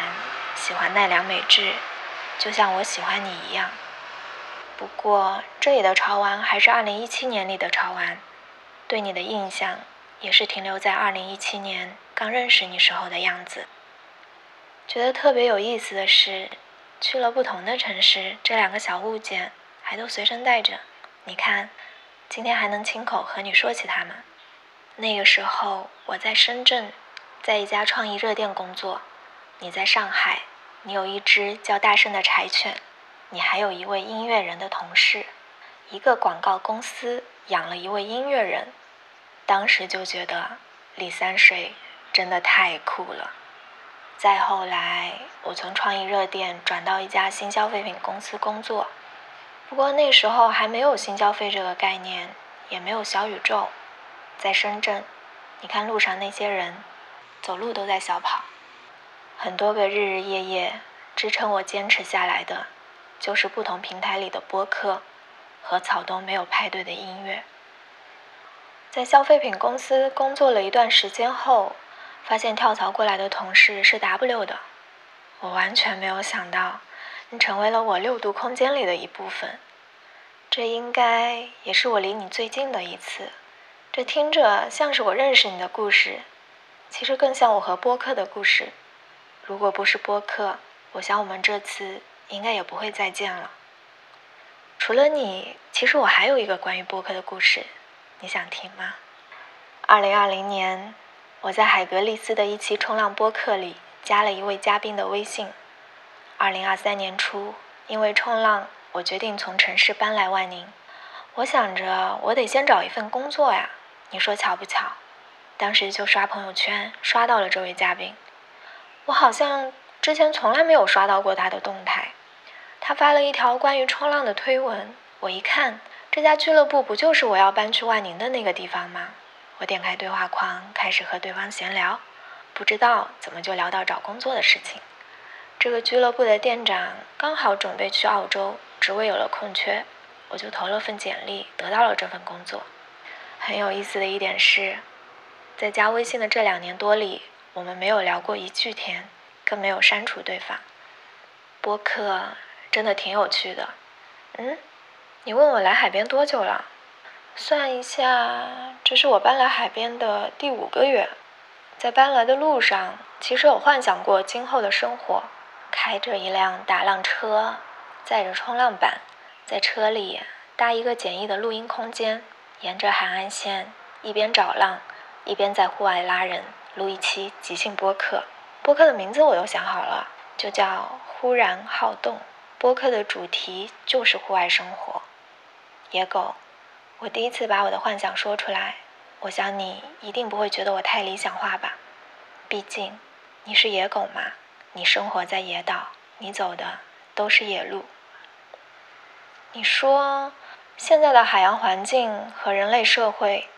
S11: 喜欢奈良美智，就像我喜欢你一样。不过这里的潮玩还是2017年里的潮玩，对你的印象也是停留在2017年刚认识你时候的样子。觉得特别有意思的是，去了不同的城市，这两个小物件还都随身带着。你看，今天还能亲口和你说起它们。那个时候我在深圳，在一家创意热店工作。你在上海，你有一只叫大圣的柴犬，你还有一位音乐人的同事。一个广告公司养了一位音乐人，当时就觉得李三水真的太酷了。再后来，我从创意热店转到一家新消费品公司工作，不过那时候还没有新消费这个概念，也没有小宇宙。在深圳，你看路上那些人，走路都在小跑。很多个日日夜夜支撑我坚持下来的，就是不同平台里的播客。和草东没有派对的音乐。在消费品公司工作了一段时间后，发现跳槽过来的同事是 W 的，我完全没有想到，你成为了我六度空间里的一部分。这应该也是我离你最近的一次。这听着像是我认识你的故事，其实更像我和播客的故事。如果不是播客，我想我们这次应该也不会再见了。除了你，其实我还有一个关于播客的故事，你想听吗？二零二零年，我在海格力斯的一期冲浪播客里加了一位嘉宾的微信。二零二三年初，因为冲浪。我决定从城市搬来万宁，我想着我得先找一份工作呀。你说巧不巧？当时就刷朋友圈，刷到了这位嘉宾。我好像之前从来没有刷到过他的动态。他发了一条关于冲浪的推文，我一看，这家俱乐部不就是我要搬去万宁的那个地方吗？我点开对话框，开始和对方闲聊，不知道怎么就聊到找工作的事情。这个俱乐部的店长刚好准备去澳洲。职位有了空缺，我就投了份简历，得到了这份工作。很有意思的一点是，在加微信的这两年多里，我们没有聊过一句天，更没有删除对方。播客真的挺有趣的。嗯，你问我来海边多久了？算一下，这是我搬来海边的第五个月。在搬来的路上，其实有幻想过今后的生活，开着一辆大浪车。载着冲浪板，在车里搭一个简易的录音空间，沿着海岸线一边找浪，一边在户外拉人录一期即兴播客。播客的名字我都想好了，就叫“忽然好动”。播客的主题就是户外生活。野狗，我第一次把我的幻想说出来，我想你一定不会觉得我太理想化吧？毕竟你是野狗嘛，你生活在野岛，你走的都是野路。你说，现在的海洋环境和人类社会，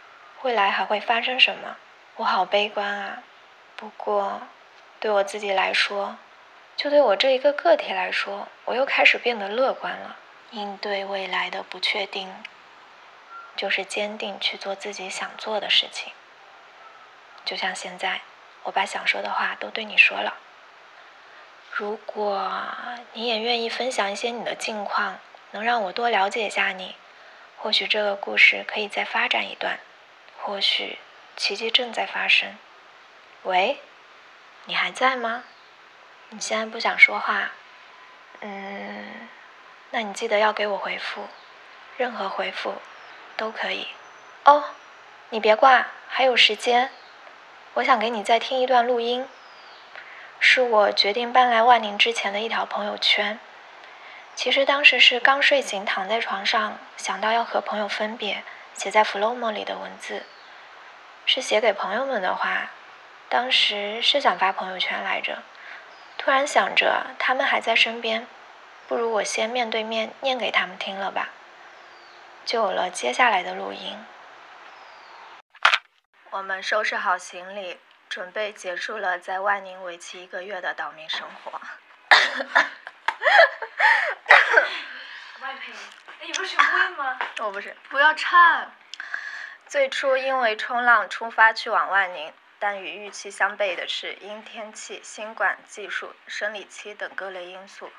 S11: 未来还会发生什么？我好悲观啊！不过，对我自己来说，就对我这一个个体来说，我又开始变得乐观了。应对未来的不确定，就是坚定去做自己想做的事情。就像现在，我把想说的话都对你说了。如果你也愿意分享一些你的近况。能让我多了解一下你，或许这个故事可以再发展一段，或许奇迹正在发生。喂，你还在吗？你现在不想说话？嗯，那你记得要给我回复，任何回复都可以。哦，你别挂，还有时间。我想给你再听一段录音，是我决定搬来万宁之前的一条朋友圈。其实当时是刚睡醒，躺在床上，想到要和朋友分别，写在 Flomo 里的文字，是写给朋友们的话。当时是想发朋友圈来着，突然想着他们还在身边，不如我先面对面念给他们听了吧，就有了接下来的录音。我们收拾好行李，准备结束了在万宁为期一个月的岛民生活。
S12: 哎，你不是学会吗？
S11: 我不是。
S12: 不要颤。
S11: 最初因为冲浪出发去往万宁，但与预期相悖的是，因天气、新冠、技术、生理期等各类因素，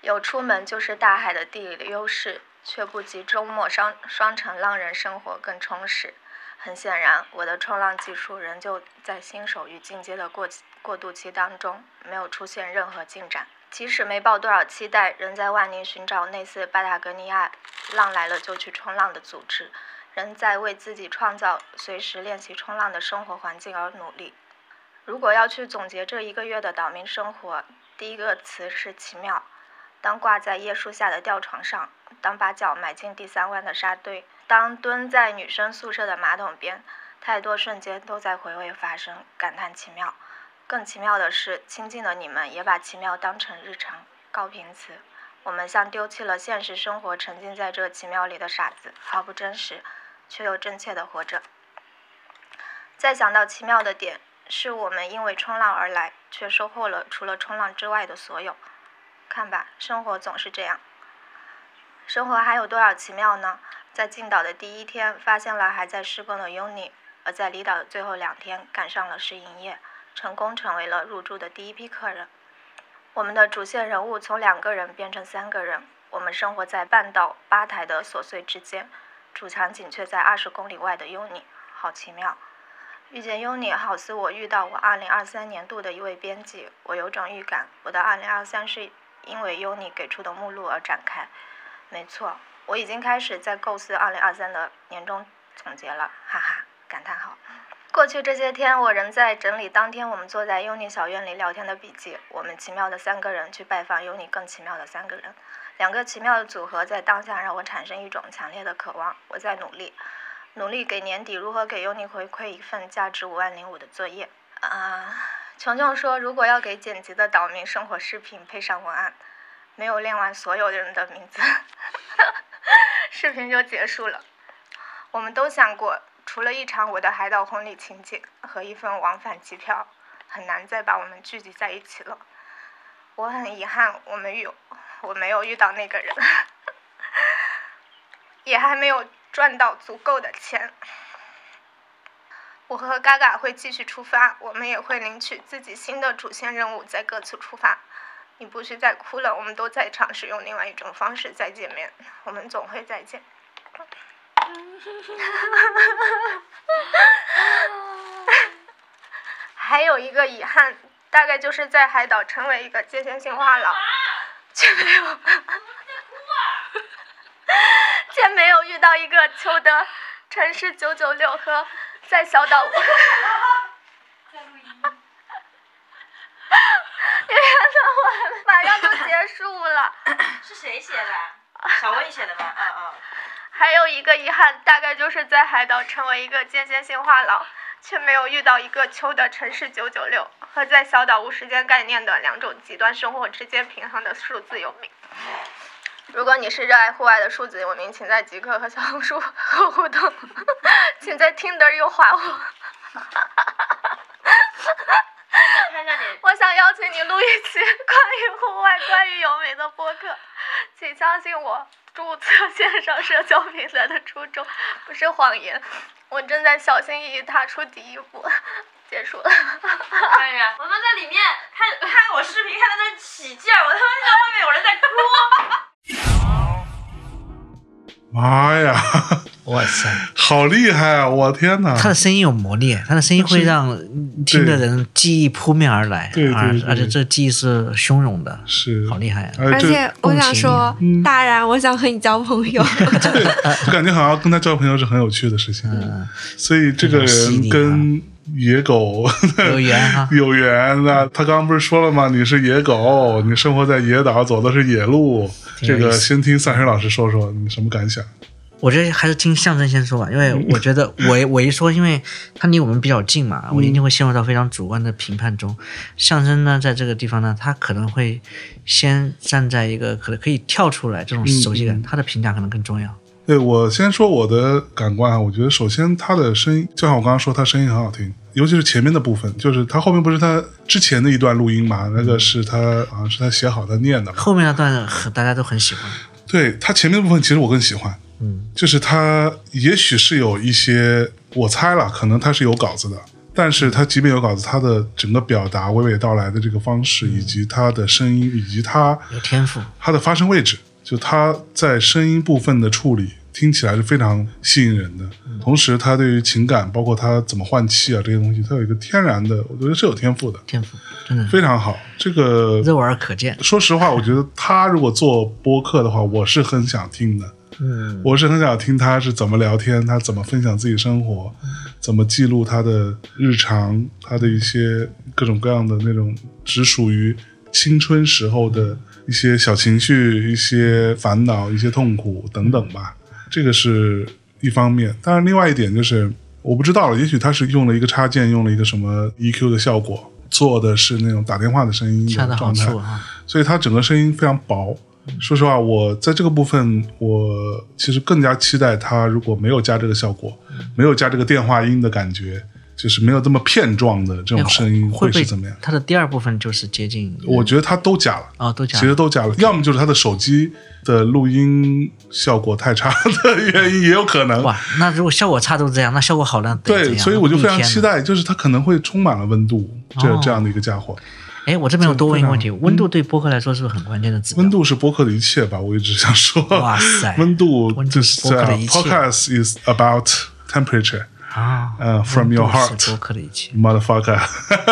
S11: 有出门就是大海的地理优势，却不及周末双双城浪人生活更充实。很显然，我的冲浪技术仍旧在新手与进阶的过过渡期当中，没有出现任何进展。即使没抱多少期待，仍在万宁寻找类似巴塔哥尼亚浪来了就去冲浪的组织，仍在为自己创造随时练习冲浪的生活环境而努力。如果要去总结这一个月的岛民生活，第一个词是奇妙。当挂在椰树下的吊床上，当把脚埋进第三湾的沙堆。当蹲在女生宿舍的马桶边，太多瞬间都在回味发生，感叹奇妙。更奇妙的是，亲近的你们也把奇妙当成日常。高频词，我们像丢弃了现实生活，沉浸在这奇妙里的傻子，毫不真实，却又真切的活着。再想到奇妙的点，是我们因为冲浪而来，却收获了除了冲浪之外的所有。
S12: 看吧，生活总是这样。生活还有多少奇妙呢？在进岛的第一天，发现了还在施工的 UNI，而在离岛的最后两天，赶上了试营业，成功成为了入住的第一批客人。我们的主线人物从两个人变成三个人，我们生活在半岛吧台的琐碎之间，主场景却在二十公里外的 UNI，好奇妙。遇见 UNI，好似我遇到我二零二三年度的一位编辑，我有种预感，我的二零二三是因为 UNI 给出的目录而展开。没错，我已经开始在构思二零二三的年终总结了，哈哈！感叹号。过去这些天，我仍在整理当天我们坐在 UNI 小院里聊天的笔记。我们奇妙的三个人去拜访 UNI 更奇妙的三个人，两个奇妙的组合在当下让我产生一种强烈的渴望。我在努力，努力给年底如何给 UNI 回馈一份价值五万零五的作业。啊，琼琼说，如果要给剪辑的岛民生活视频配上文案。没有练完所有人的名字，视频就结束了。我们都想过，除了一场我的海岛婚礼情景和一份往返机票，很难再把我们聚集在一起了。我很遗憾，我们有我没有遇到那个人，也还没有赚到足够的钱。我和嘎嘎会继续出发，我们也会领取自己新的主线任务，再各自出发。你不许再哭了，我们都在尝试用另外一种方式再见面，我们总会再见。还有一个遗憾，大概就是在海岛成为一个界限性话痨，却没有，却没有遇到一个求得城市九九六和在小岛。马上就结束了。
S13: 是谁写的？小薇写的吗？嗯嗯。
S12: 还有一个遗憾，大概就是在海岛成为一个间歇性话痨，却没有遇到一个秋的城市九九六和在小岛无时间概念的两种极端生活之间平衡的数字游民。如果你是热爱户外的数字游民，请在极客和小红书和互动，请在 Tinder 右滑我。我想邀请你录一期关于户外、关于游民的播客，请相信我，注册线上社交平台的初衷不是谎言。我正在小心翼翼踏出第一步，结束了。
S13: 看一下，我他妈在里面看看我视频，看到那起劲儿，我他妈听到外面有人在
S2: 哭。妈呀！
S1: 哇塞，
S2: 好厉害啊！我天哪，
S1: 他的声音有魔力，他的声音会让听的人记忆扑面而来，
S2: 对
S1: 而而且这记忆是汹涌的，
S2: 是
S1: 好厉害啊！
S3: 而且我想说，大然，我想和你交朋友，
S2: 我，感觉好像跟他交朋友是很有趣的事情，所以这个人跟野狗
S1: 有缘哈，
S2: 有缘啊！他刚刚不是说了吗？你是野狗，你生活在野岛，走的是野路。这个先听赛水老师说说你什么感想？
S1: 我觉得还是听象征先说吧，因为我觉得 我我一说，因为他离我们比较近嘛，我一定会陷入到非常主观的评判中。象征呢，在这个地方呢，他可能会先站在一个可能可以跳出来这种熟悉感，他的评价可能更重要。
S2: 对我先说我的感官啊，我觉得首先他的声音，就像我刚刚说，他声音很好听，尤其是前面的部分，就是他后面不是他之前的一段录音嘛，那个是他好像是他写好的念的，
S1: 后面那段大家都很喜欢。
S2: 对他前面的部分，其实我更喜欢。
S1: 嗯，
S2: 就是他也许是有一些，我猜了，可能他是有稿子的，但是他即便有稿子，他的整个表达娓娓道来的这个方式，以及他的声音，以及他
S1: 有天赋，
S2: 他的发声位置，就他在声音部分的处理，听起来是非常吸引人的。同时，他对于情感，包括他怎么换气啊这些东西，他有一个天然的，我觉得是有天赋的，
S1: 天赋真的
S2: 非常好。这个
S1: 肉眼可见。
S2: 说实话，我觉得他如果做播客的话，我是很想听的。
S1: 嗯，
S2: 我是很想听他是怎么聊天，他怎么分享自己生活，怎么记录他的日常，他的一些各种各样的那种只属于青春时候的一些小情绪、一些烦恼、一些痛苦等等吧。这个是一方面，当然另外一点就是我不知道了，也许他是用了一个插件，用了一个什么 EQ 的效果，做的是那种打电话的声音的状态，所以他整个声音非常薄。说实话，我在这个部分，我其实更加期待它如果没有加这个效果，没有加这个电话音的感觉，就是没有这么片状的这种声音
S1: 会
S2: 是怎么样？
S1: 它的第二部分就是接近，
S2: 我觉得它都加了
S1: 哦，都加，
S2: 其实都加了，要么就是它的手机的录音效果太差的原因，也有可能。
S1: 哇，那如果效果差都这样，那效果好呢？
S2: 对，所以我就非常期待，就是它可能会充满了温度，这
S1: 哦
S2: 这样的一个家伙。
S1: 哎，我这边有多问一个问题：温度对播客来说是不是很关键的指
S2: 温度是播客的一切吧？我一直想说，
S1: 哇塞，
S2: 温度就是
S1: 播客的一切。
S2: Podcast is about temperature
S1: 啊，
S2: 呃，from your heart，
S1: 播客的一切
S2: ，motherfucker。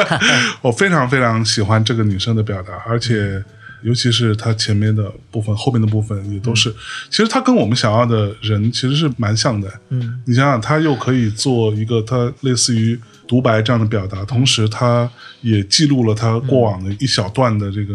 S2: 我非常非常喜欢这个女生的表达，而且尤其是她前面的部分、后面的部分也都是，其实她跟我们想要的人其实是蛮像的。
S1: 嗯，
S2: 你想想，她又可以做一个她类似于。独白这样的表达，同时他也记录了他过往的一小段的这个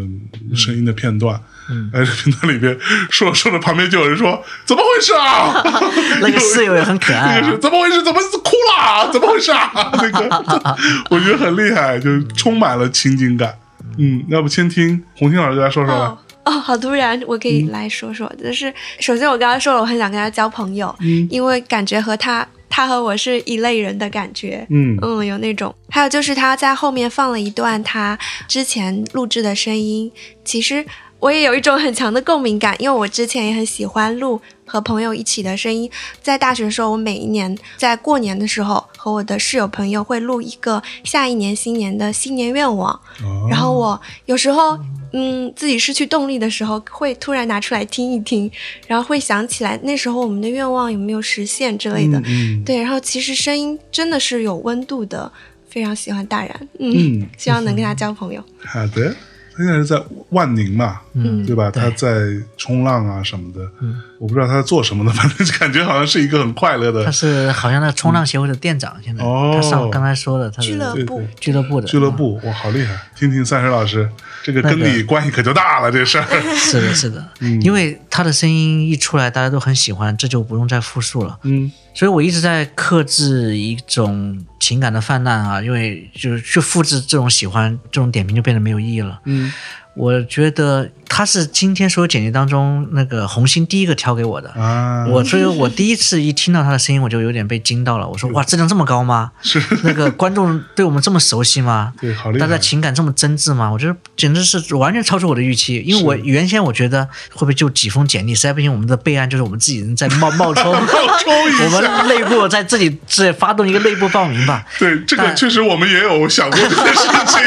S2: 声音的片段。
S1: 嗯，
S2: 在这片段里边说着说着，旁边就有人说：“怎么回事啊？”
S1: 那个室友也很可爱、啊，
S2: 怎么回事？怎么哭了？怎么回事啊？那个我觉得很厉害，就充满了情景感。嗯，要不先听红星老师来说说吧。
S3: 哦，好突然，我可以来说说。就、嗯、是首先，我刚刚说了，我很想跟他交朋友，
S2: 嗯，
S3: 因为感觉和他。他和我是一类人的感觉，
S2: 嗯。
S3: 嗯，有那种。还有就是他在后面放了一段他之前录制的声音，其实我也有一种很强的共鸣感，因为我之前也很喜欢录和朋友一起的声音。在大学的时候，我每一年在过年的时候和我的室友朋友会录一个下一年新年的新年愿望，
S2: 哦、
S3: 然后我有时候。嗯，自己失去动力的时候，会突然拿出来听一听，然后会想起来那时候我们的愿望有没有实现之类的。
S2: 嗯、
S3: 对，然后其实声音真的是有温度的，非常喜欢大然。嗯，
S2: 嗯
S3: 希望能跟他交朋友。
S2: 好的，他现在是在万宁嘛，
S1: 嗯，
S2: 对吧？他在冲浪啊什么的，
S1: 嗯，
S2: 我不知道他在做什么的，反正感觉好像是一个很快乐的。
S1: 他是好像那冲浪协会的店长，现在、
S2: 哦、
S1: 他上刚才说的他
S3: 俱乐部
S1: 俱乐部的
S2: 俱乐部，哇，好厉害！听听三水老师。这个跟你关系可就大了，这事儿。
S1: 是的，是的，
S2: 嗯，
S1: 因为他的声音一出来，大家都很喜欢，这就不用再复述了。
S2: 嗯，
S1: 所以我一直在克制一种情感的泛滥啊，因为就是去复制这种喜欢，这种点评就变得没有意义了。
S2: 嗯，
S1: 我觉得他是今天所有简历当中那个红星第一个挑给我的
S2: 啊，
S1: 我所以我第一次一听到他的声音，我就有点被惊到了。我说哇，质量这么高吗？
S2: 是
S1: 那个观众对我们这么熟悉吗？
S2: 对，好厉害！
S1: 大家情感这么真挚吗？我觉得简直是完全超出我的预期。因为我原先我觉得会不会就几封简历，实在不行我们的备案就是我们自己人在冒 冒充，
S2: 冒充
S1: 我们内部在自己自发动一个内部报名吧。
S2: 对，这个确实我们也有想过这个事情。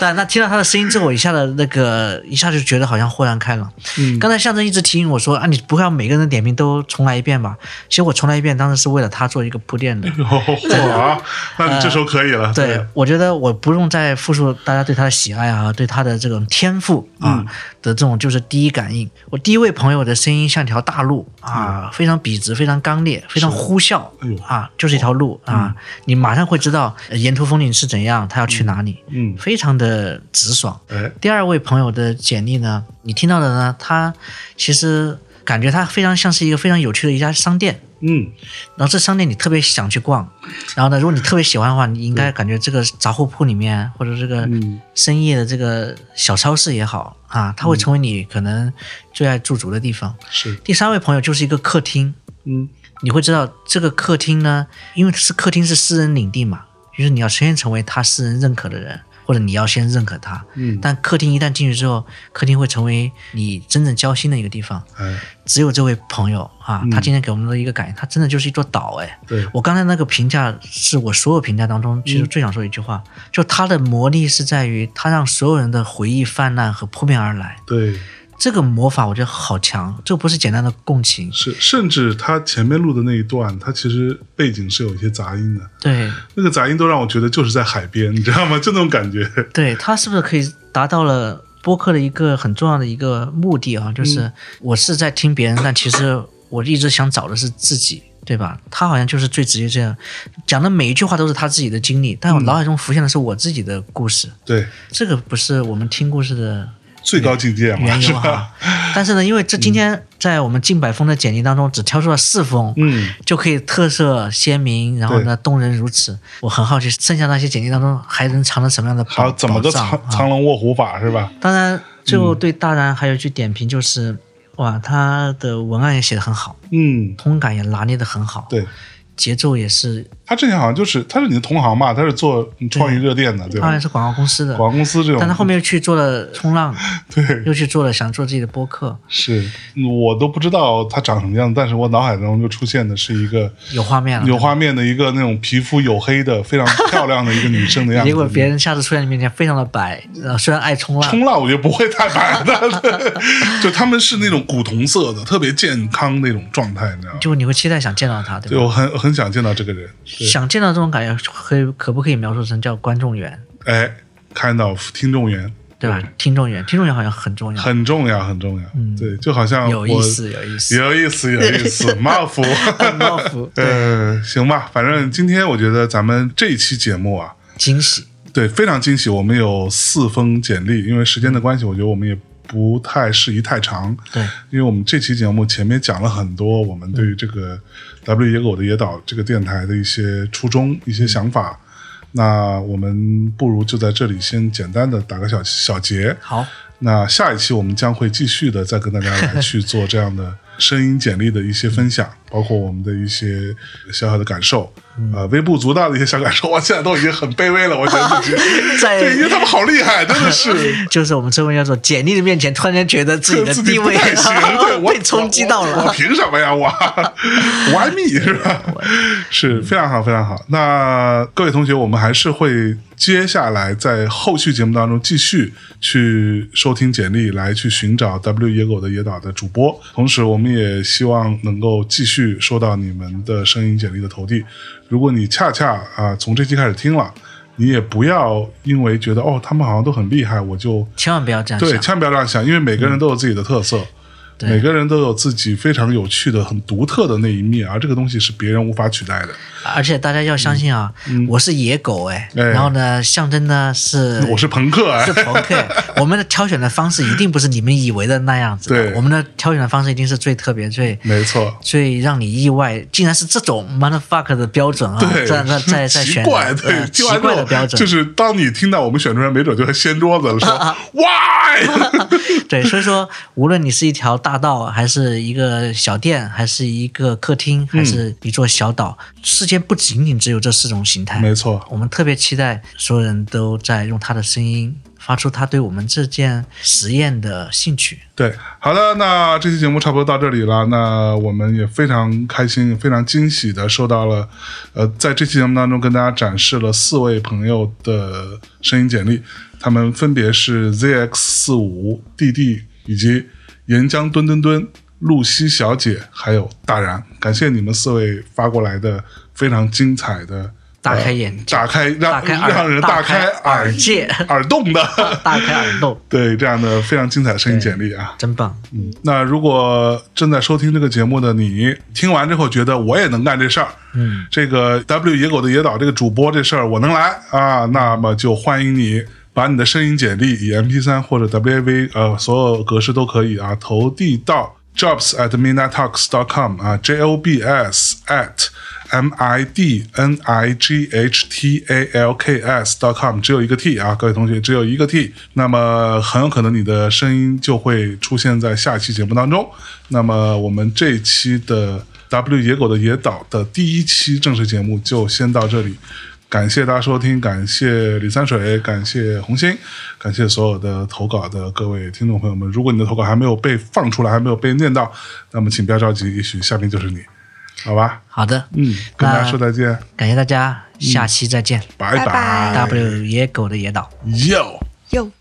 S1: 但那听到他的声音之后，我一下子那个一下就觉得好像豁然开朗。
S2: 嗯，
S1: 刚才象征一直提醒我说啊，你不会要每个人的点评都重来一遍吧？其实我重来一遍，当时是为了他做一个铺垫的。
S2: 哇，那你这时候可以了。
S1: 呃、对，我觉得我不用再复述大家对他的喜爱啊，对他的这种天赋啊、
S2: 嗯、
S1: 的这种就是第一感应。我第一位朋友的声音像条大路啊，
S2: 嗯、
S1: 非常笔直，非常刚烈，非常呼啸啊，就是一条路啊，
S2: 嗯、
S1: 你马上会知道沿途风景是怎样，他要去哪里。
S2: 嗯，
S1: 非常的直爽。
S2: 哎，
S1: 第二位朋友的简历呢，你听到的呢，它其实感觉它非常像是一个非常有趣的一家商店。
S2: 嗯，
S1: 然后这商店你特别想去逛，然后呢，如果你特别喜欢的话，你应该感觉这个杂货铺里面或者这个深夜的这个小超市也好啊，它会成为你可能最爱驻足的地方。
S2: 是。
S1: 第三位朋友就是一个客厅，
S2: 嗯，
S1: 你会知道这个客厅呢，因为是客厅是私人领地嘛，就是你要先成为他私人认可的人。或者你要先认可他，
S2: 嗯，
S1: 但客厅一旦进去之后，客厅会成为你真正交心的一个地方。
S2: 哎，
S1: 只有这位朋友啊，
S2: 嗯、
S1: 他今天给我们的一个感应，他真的就是一座岛哎。
S2: 对
S1: 我刚才那个评价是我所有评价当中，其实最想说一句话，
S2: 嗯、
S1: 就他的魔力是在于他让所有人的回忆泛滥和扑面而来。
S2: 对。
S1: 这个魔法我觉得好强，这不是简单的共情，
S2: 是甚至他前面录的那一段，他其实背景是有一些杂音的，
S1: 对，
S2: 那个杂音都让我觉得就是在海边，你知道吗？就那种感觉。
S1: 对他是不是可以达到了播客的一个很重要的一个目的啊？就是我是在听别人，但其实我一直想找的是自己。对吧？他好像就是最直接这样讲的每一句话都是他自己的经历，但我脑海中浮现的是我自己的故事。
S2: 对，
S1: 这个不是我们听故事的。
S2: 最高境界嘛，是吧？
S1: 但是呢，因为这今天在我们近百封的简历当中，只挑出了四封，
S2: 嗯，
S1: 就可以特色鲜明，然后呢动人如此。我很好奇，剩下那些简历当中还能藏着什么样的宝
S2: 好，怎么个藏藏龙卧虎法是吧？
S1: 当然，最后对大然还有一句点评就是，哇，他的文案也写得很好，
S2: 嗯，
S1: 通感也拿捏得很好，
S2: 对。
S1: 节奏也是，
S2: 他之前好像就是他是你的同行嘛，他是做创意热电的，对吧？
S1: 好像是广告公司的，
S2: 广告公司这种，
S1: 但他后面又去做了冲浪，
S2: 对，
S1: 又去做了想做自己的播客，
S2: 是我都不知道他长什么样子，但是我脑海中就出现的是一个
S1: 有画面了，
S2: 有画面的一个那种皮肤黝黑的非常漂亮的一个女生的样子。
S1: 结果别人下次出现你面前非常的白，呃，虽然爱冲浪，
S2: 冲浪我觉得不会太白的，就他们是那种古铜色的，特别健康那种状态，你知道吗？
S1: 就你会期待想见到他，对吧？
S2: 对，我很很想见到这个人，
S1: 想见到这种感觉，可以可不可以描述成叫观众缘？
S2: 哎，kind of 听众缘，
S1: 对吧？听众缘，听众缘好像很重要，
S2: 很重要，很重要。嗯，对，就好像
S1: 有意思，有意思，
S2: 有意思，有意思。马福，
S1: 冒福，
S2: 呃，行吧，反正今天我觉得咱们这一期节目啊，
S1: 惊喜，
S2: 对，非常惊喜。我们有四封简历，因为时间的关系，我觉得我们也。不太适宜太长，
S1: 对，
S2: 因为我们这期节目前面讲了很多我们对于这个 W 野狗的野岛这个电台的一些初衷、一些想法，那我们不如就在这里先简单的打个小小结。
S1: 好，
S2: 那下一期我们将会继续的再跟大家来去做这样的声音简历的一些分享，包括我们的一些小小的感受。呃，微不足道的一些小感受，我现在都已经很卑微了。我觉得自己，对，因为他们好厉害，真的是。
S1: 就是我们这位叫做简历的面前，突然间觉得自己的地位被冲击到了。
S2: 我凭什么呀？我，Why me 是吧？是非常好，非常好。那各位同学，我们还是会接下来在后续节目当中继续去收听简历，来去寻找 W 野狗的野岛的主播。同时，我们也希望能够继续收到你们的声音简历的投递。如果你恰恰啊从这期开始听了，你也不要因为觉得哦他们好像都很厉害，我就
S1: 千万不要这样想，
S2: 对，千万不要这样想，因为每个人都有自己的特色。每个人都有自己非常有趣的、很独特的那一面，而这个东西是别人无法取代的。
S1: 而且大家要相信啊，我是野狗哎，然后呢，象征呢是
S2: 我是朋克哎，
S1: 是朋克。我们的挑选的方式一定不是你们以为的那样子，
S2: 对，
S1: 我们的挑选的方式一定是最特别、最
S2: 没错、
S1: 最让你意外，竟然是这种 motherfucker 的标准啊！
S2: 对，
S1: 在在在在 选怪
S2: 对
S1: 奇怪的标准，
S2: 就是当你听到我们选出来，没准就会掀桌子了，说 why？
S1: 对，所以说，无论你是一条大道还是。一个小店，还是一个客厅，还是一座小岛？世界不仅仅只有这四种形态。
S2: 没错，
S1: 我们特别期待所有人都在用他的声音发出他对我们这件实验的兴趣。
S2: 对，好的，那这期节目差不多到这里了。那我们也非常开心、非常惊喜的收到了，呃，在这期节目当中跟大家展示了四位朋友的声音简历，他们分别是 ZX 四五、DD 以及岩浆墩墩墩。露西小姐，还有大然，感谢你们四位发过来的非常精彩的，
S1: 大开眼，
S2: 打开让让人
S1: 大
S2: 开
S1: 耳界、
S2: 耳洞的，
S1: 大开耳洞，
S2: 对这样的非常精彩的声音简历啊，
S1: 真棒。
S2: 嗯，那如果正在收听这个节目的你，听完之后觉得我也能干这事儿，
S1: 嗯，
S2: 这个 W 野狗的野岛这个主播这事儿我能来啊，那么就欢迎你把你的声音简历以 MP 三或者 WAV 呃所有格式都可以啊投递到。jobs at midnighttalks.com 啊，J O B S at M I D N I G H T A L K S dot com，只有一个 T 啊，各位同学，只有一个 T。那么很有可能你的声音就会出现在下期节目当中。那么我们这期的 W 野狗的野岛的第一期正式节目就先到这里。感谢大家收听，感谢李三水，感谢红星，感谢所有的投稿的各位听众朋友们。如果你的投稿还没有被放出来，还没有被念到，那么请不要着急，也许下面就是你，好吧？
S1: 好的，
S2: 嗯，跟大家说再见，
S1: 感谢大家，下期再见，
S2: 拜
S3: 拜。
S1: W 野狗的野岛
S2: ，Yo
S3: Yo。